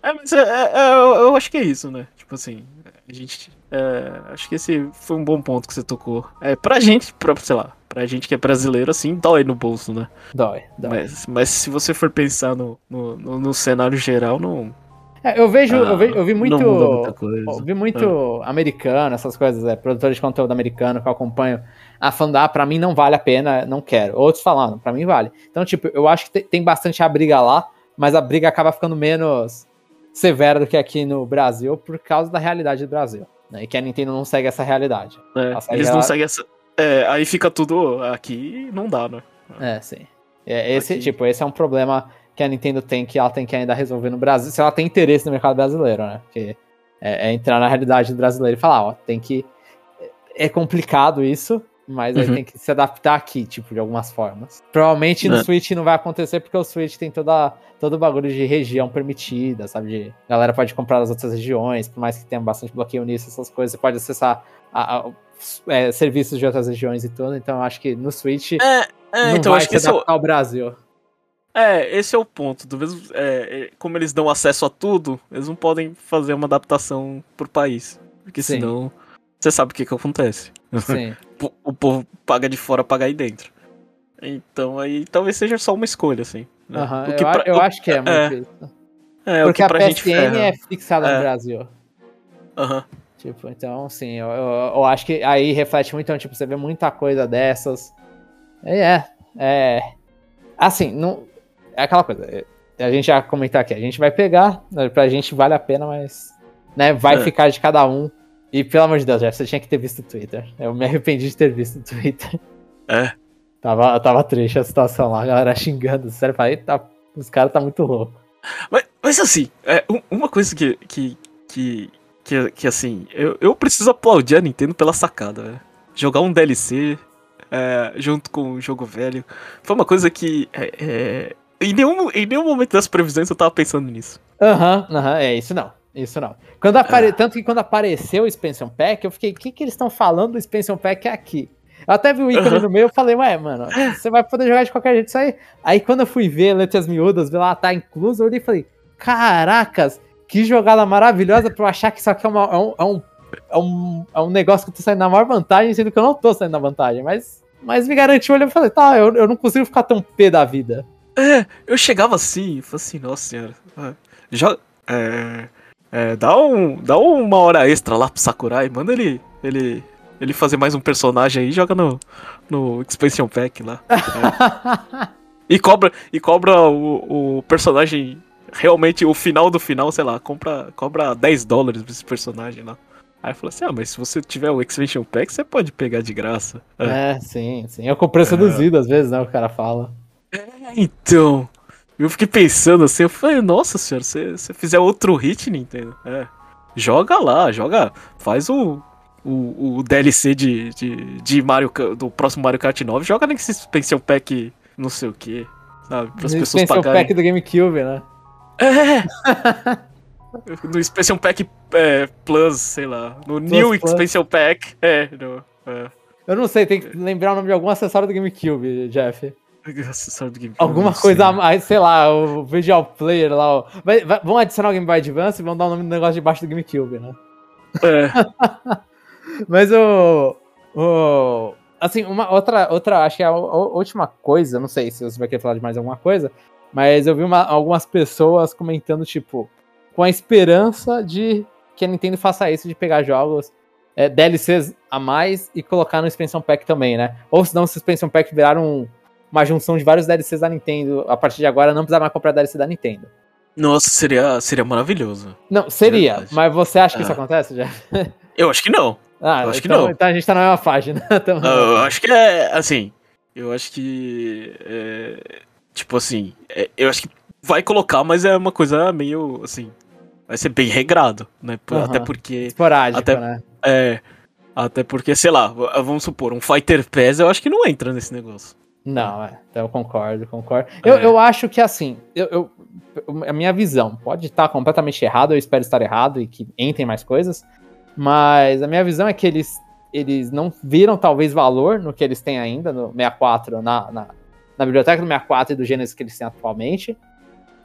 É, mas é, é, é, eu acho que é isso, né? Tipo assim, a gente. É, acho que esse foi um bom ponto que você tocou. É, pra gente, pra, sei lá, pra gente que é brasileiro, assim, dói no bolso, né? Dói, dói. Mas, mas se você for pensar no, no, no, no cenário geral, não. É, eu vejo, ah, eu, ve- eu vi muito. Eu vi muito americano, essas coisas, é, produtores de conteúdo americano que eu acompanho. A falando, ah, pra mim não vale a pena, não quero. Outros falando, pra mim vale. Então, tipo, eu acho que te- tem bastante a briga lá, mas a briga acaba ficando menos severa do que aqui no Brasil por causa da realidade do Brasil. Né? E que a Nintendo não segue essa realidade. É, eles não seguem essa. É, aí fica tudo aqui não dá, né? É, sim. É, esse, Aqui. tipo, esse é um problema que a Nintendo tem que ela tem que ainda resolver no Brasil, se ela tem interesse no mercado brasileiro, né? Porque é, é entrar na realidade do brasileiro e falar, ó, tem que. É complicado isso, mas aí Uhum. tem que se adaptar aqui, tipo, de algumas formas. Provavelmente no É. Switch não vai acontecer porque o Switch tem toda, todo o bagulho de região permitida, sabe? De, a galera pode comprar nas outras regiões, por mais que tenha bastante bloqueio nisso, essas coisas. Você pode acessar a- a- é, serviços de outras regiões e tudo. Então eu acho que no Switch É, é não então vai acho que se esse é, adaptar ao Brasil. é, esse é o ponto. Do mesmo, é, é, como eles dão acesso a tudo, eles não podem fazer uma adaptação pro país. Porque Sim. senão você sabe o que, que acontece. Sim. [LAUGHS] O povo paga de fora, paga aí dentro. Então aí talvez seja só uma escolha, assim. né? O eu, que a- pra- eu acho que é muito é, isso. É, o Porque que a PSN é fixada É. no Brasil. Aham. Tipo, então, sim, eu, eu, eu acho que aí reflete muito, então, tipo, você vê muita coisa dessas. E é, é. Assim, não. É aquela coisa. é, A gente já comentou aqui, a gente vai pegar, né, pra gente vale a pena, mas. Né, vai É. ficar de cada um. E pelo amor de Deus, Jeff, você tinha que ter visto o Twitter. Eu me arrependi de ter visto o Twitter. É. Tava, tava triste a situação lá, a galera xingando. Sério, falei, tá, os caras tá muito louco. Mas, mas assim, é, um- uma coisa que. que, que, que, que, assim, eu, eu preciso aplaudir a Nintendo pela sacada, né? Jogar um DLC é, junto com o jogo velho. Foi uma coisa que. é, é, em, nenhum, em nenhum momento das previsões eu tava pensando nisso. Aham, aham, é isso não. Isso não. Quando apare... Tanto que quando apareceu o Expansion Pack, eu fiquei, o que, que eles estão falando do Expansion Pack aqui? Eu até vi o ícone Aham. [LAUGHS] no meio, eu falei, ué, mano, você vai poder jogar de qualquer jeito isso aí. Aí quando eu fui ver letras miúdas, ver lá, tá incluso, eu olhei e falei, caracas, que jogada maravilhosa pra eu achar que isso aqui é, uma- é um, é, um, é, um, é um negócio que eu tô saindo na maior vantagem, sendo que eu não tô saindo na vantagem. Mas, mas me garantiu, olhei e falei, tá, eu, eu não consigo ficar tão pé da vida. É, eu chegava assim e falei assim, nossa senhora. ah, Joga. É, é, dá, um, dá uma hora extra lá pro Sakurai, manda ele. ele ele fazer mais um personagem aí e joga no, no Expansion Pack lá. [LAUGHS] É. E cobra, e cobra o, o personagem realmente o final do final, sei lá, compra, cobra 10 dólares pra esse personagem lá. Aí falei assim: ah, mas se você tiver o Expansion Pack, você pode pegar de graça. É. É, sim, sim. Eu com preço reduzido às vezes, né? O cara fala. Então, eu fiquei pensando assim, eu falei, nossa senhora, se você fizer outro hit, Nintendo, é, joga lá, joga, faz o, o, o DLC de, de, de Mario, do próximo Mario Kart 9, joga nesse Expansion Pack não sei o que, sabe, para as pessoas pagarem. Pack do GameCube, né? É! [LAUGHS] no Expansion Pack é, Plus, sei lá, no New Plus. Expansion Pack, é, no, é. Eu não sei, tem que lembrar o nome de algum acessório do GameCube, Jeff. Alguma não coisa a mais, sei lá, o Visual Player lá. ó. Vai, vai- vão adicionar o Game Boy Advance e vão dar o nome do negócio debaixo do GameCube, né? É, [LAUGHS] Mas o. o assim, uma outra, outra, acho que é a, última coisa, não sei se você vai querer falar de mais alguma coisa, mas eu vi uma- algumas pessoas comentando, tipo, com a esperança de que a Nintendo faça isso, de pegar jogos é, DLCs a mais e colocar no Expansion Pack também, né? Ou se o Expansion Pack virar um- uma junção de vários DLCs da Nintendo, a partir de agora não precisar mais comprar DLC da Nintendo. nossa, seria, seria maravilhoso. Não, seria, Verdade. mas você acha que isso Ah. acontece, já? [LAUGHS] Eu acho que não. Ah, Eu acho que então, não. então a gente tá na mesma página. [LAUGHS] Então- Eu acho que é, assim, Eu acho que. É, tipo assim, é, eu acho que vai colocar, mas é uma coisa meio assim. Vai ser bem regrado, né? Aham. Até porque. Esporádico, Até- né? É. Até porque, sei lá, vamos supor, um Fighter Pass eu acho que não entra nesse negócio. Não, é. Então eu concordo, concordo. Eu, É. eu acho que assim, eu, eu- a minha visão pode estar completamente errada, eu espero estar errado e que entrem mais coisas, mas a minha visão é que eles, eles não viram talvez valor no que eles têm ainda no 64, na, na, na biblioteca do 64 e do Genesis que eles têm atualmente.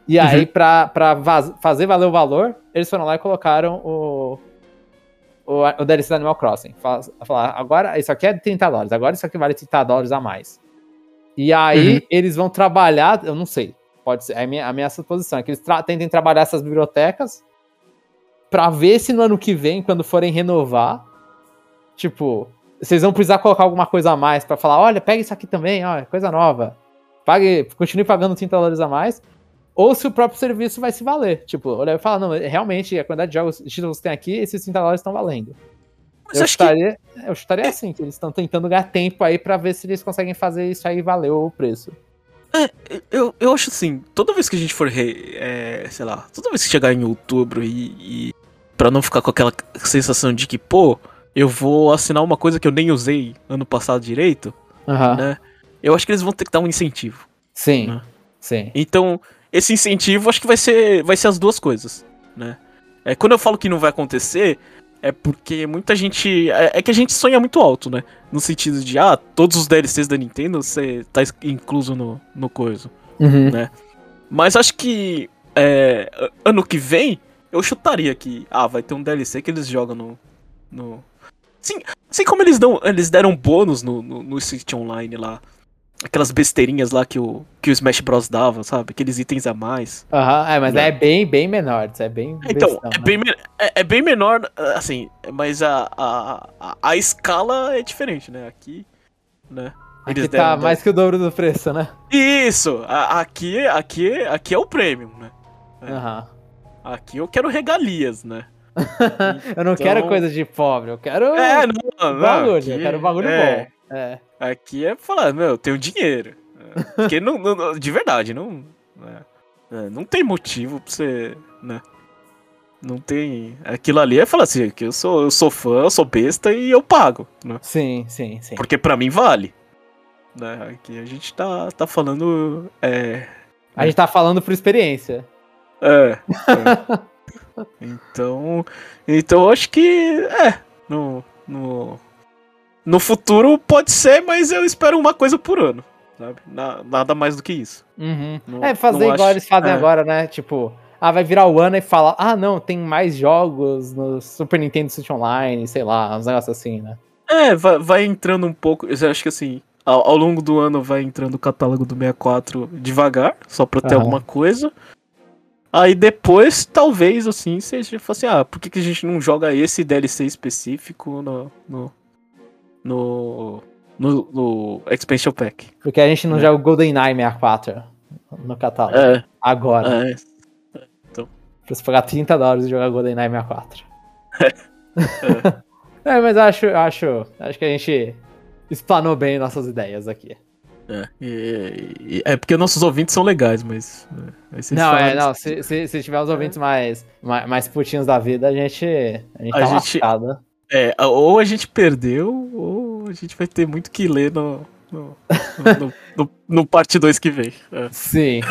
E aí, pra, pra fazer valer o valor, eles foram lá e colocaram o, o, o DLC do Animal Crossing. Fala- Falar, agora isso aqui é 30 dólares, agora isso aqui vale 30 dólares a mais. E aí Uhum. eles vão trabalhar, eu não sei, pode ser, a minha, a minha suposição é que eles tra- tentem trabalhar essas bibliotecas pra ver se no ano que vem, quando forem renovar, tipo, vocês vão precisar colocar alguma coisa a mais pra falar, olha, pega isso aqui também, ó, é coisa nova. Pague, continue pagando 30 dólares a mais. Ou se o próprio serviço vai se valer. Tipo, olha, fala, não, realmente a quantidade de jogos, títulos que tem aqui, esses 30 dólares estão valendo. Mas Eu acho que. chutaria, eu chutaria assim, que eles estão tentando ganhar tempo aí pra ver se eles conseguem fazer isso aí valer o preço. Eu, eu acho assim, toda vez que a gente for, re, é, sei lá, toda vez que chegar em outubro e, e para não ficar com aquela sensação de que, pô, eu vou assinar uma coisa que eu nem usei ano passado direito, Aham. né? Eu acho que eles vão ter que dar um incentivo. Sim. Né? Sim. Então, esse incentivo acho que vai ser, vai ser as duas coisas, né? É, quando eu falo que não vai acontecer, é porque muita gente. É, é que a gente sonha muito alto, né? No sentido de, ah, todos os DLCs da Nintendo você tá incluso no, no coisa. Uhum. Né? Mas acho que é, ano que vem eu chutaria que ah, vai ter um DLC que eles jogam no. no... Sim, assim como eles, dão, eles deram bônus no, no, no City Online lá. Aquelas besteirinhas lá que o, que o Smash Bros dava, sabe? Aqueles itens a mais. Aham, é, mas Né? é bem, bem menor. É bem. Então, bestão, é, né? bem, é, é bem menor, assim, mas a, a, a, a escala é diferente, né? Aqui, né? Aqui Eles tá deram- mais que o dobro do preço, né? Isso! a- aqui, aqui, aqui é o premium, né? É. Aham. Aqui eu quero regalias, né? [LAUGHS] eu não Então- quero coisa de pobre, eu quero É, não, não. bagulho, aqui- eu quero bagulho é, bom. É. Aqui é falar, meu, eu tenho dinheiro. É, Porque não, não- de verdade, não. é, é, não tem motivo pra você. Né? Não tem. Aquilo ali é falar assim, que eu sou, eu sou fã, eu sou besta e eu pago. Né? Sim, sim, sim. Porque pra mim vale. Né? Aqui a gente tá, tá falando. É. A gente tá falando por experiência. É. é. então. Então eu acho que. É. No, no, no futuro pode ser, mas eu espero uma coisa por ano. Sabe? Na- nada mais do que isso. Uhum. Não- é, fazer igual acho- eles fazem é. agora, né? Tipo, ah, vai virar o ano e fala, ah, não, tem mais jogos no Super Nintendo Switch Online, sei lá, uns negócios assim, né? É, vai, vai entrando um pouco. Eu acho que assim, ao, ao longo do ano vai entrando o catálogo do 64 devagar, só pra ter Aham. alguma coisa. Aí depois, talvez, assim, seja assim, ah, por que, que a gente não joga esse DLC específico no. no. No, no, no Expansion Pack? Porque a gente não É. joga o GoldenEye 64 no catálogo. É, Agora. é. Pra você pagar 30 dólares e jogar GoldenEye 64. [LAUGHS] é, mas acho, acho, acho que a gente explanou bem nossas ideias aqui. É, e- e- é porque nossos ouvintes são legais, mas. é, não, é, não, se, se, se tiver os ouvintes mais, mais, mais putinhos da vida, a gente, a gente A tá gente- lascado. É, ou a gente perdeu, ou a gente vai ter muito que ler no, no, no, no- no parte 2 que vem. É. Sim.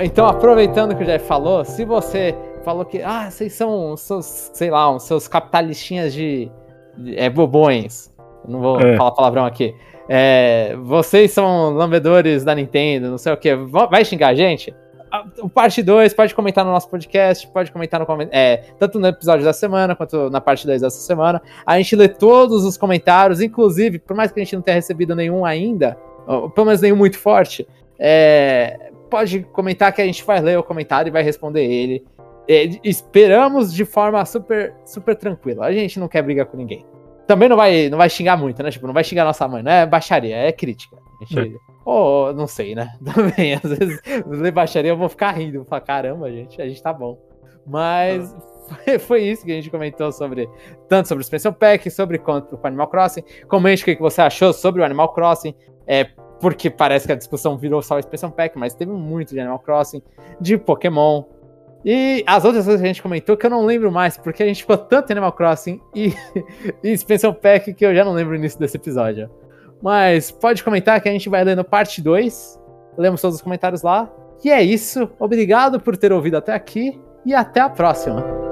Então, aproveitando que o Jeff falou, se você falou que, ah, vocês são seus, sei lá, uns seus capitalistinhas de, de- é, bobões, não vou É. falar palavrão aqui, é, vocês são lambedores da Nintendo, não sei o que, vai xingar a gente? Ah, O parte 2 pode comentar no nosso podcast, pode comentar no é, tanto no episódio da semana quanto na parte 2 dessa semana. A gente lê todos os comentários, inclusive, por mais que a gente não tenha recebido nenhum ainda, pelo menos nenhum muito forte, é, pode comentar que a gente vai ler o comentário e vai responder ele. É, esperamos de forma super, super tranquila. A gente não quer brigar com ninguém. Também não vai, não vai xingar muito, né? Tipo, não vai xingar nossa mãe, não é baixaria, é crítica. A gente, ou, oh, não sei, né? [LAUGHS] Também, às vezes, [LAUGHS] ler baixaria eu vou ficar rindo, vou falar, caramba, gente, a gente tá bom. Mas foi, [LAUGHS] foi, isso que a gente comentou sobre, tanto sobre o Expansion Pack, sobre quanto o Animal Crossing. Comente o que você achou sobre o Animal Crossing. É, porque parece que a discussão virou só Expansion Pack, mas teve muito de Animal Crossing, de Pokémon. E as outras coisas que a gente comentou que eu não lembro mais, porque a gente ficou tanto em Animal Crossing e, [LAUGHS] e Expansion Pack que eu já não lembro o início desse episódio. Mas pode comentar que a gente vai ler no parte 2. Lemos todos os comentários lá. E é isso. Obrigado por ter ouvido até aqui e até a próxima.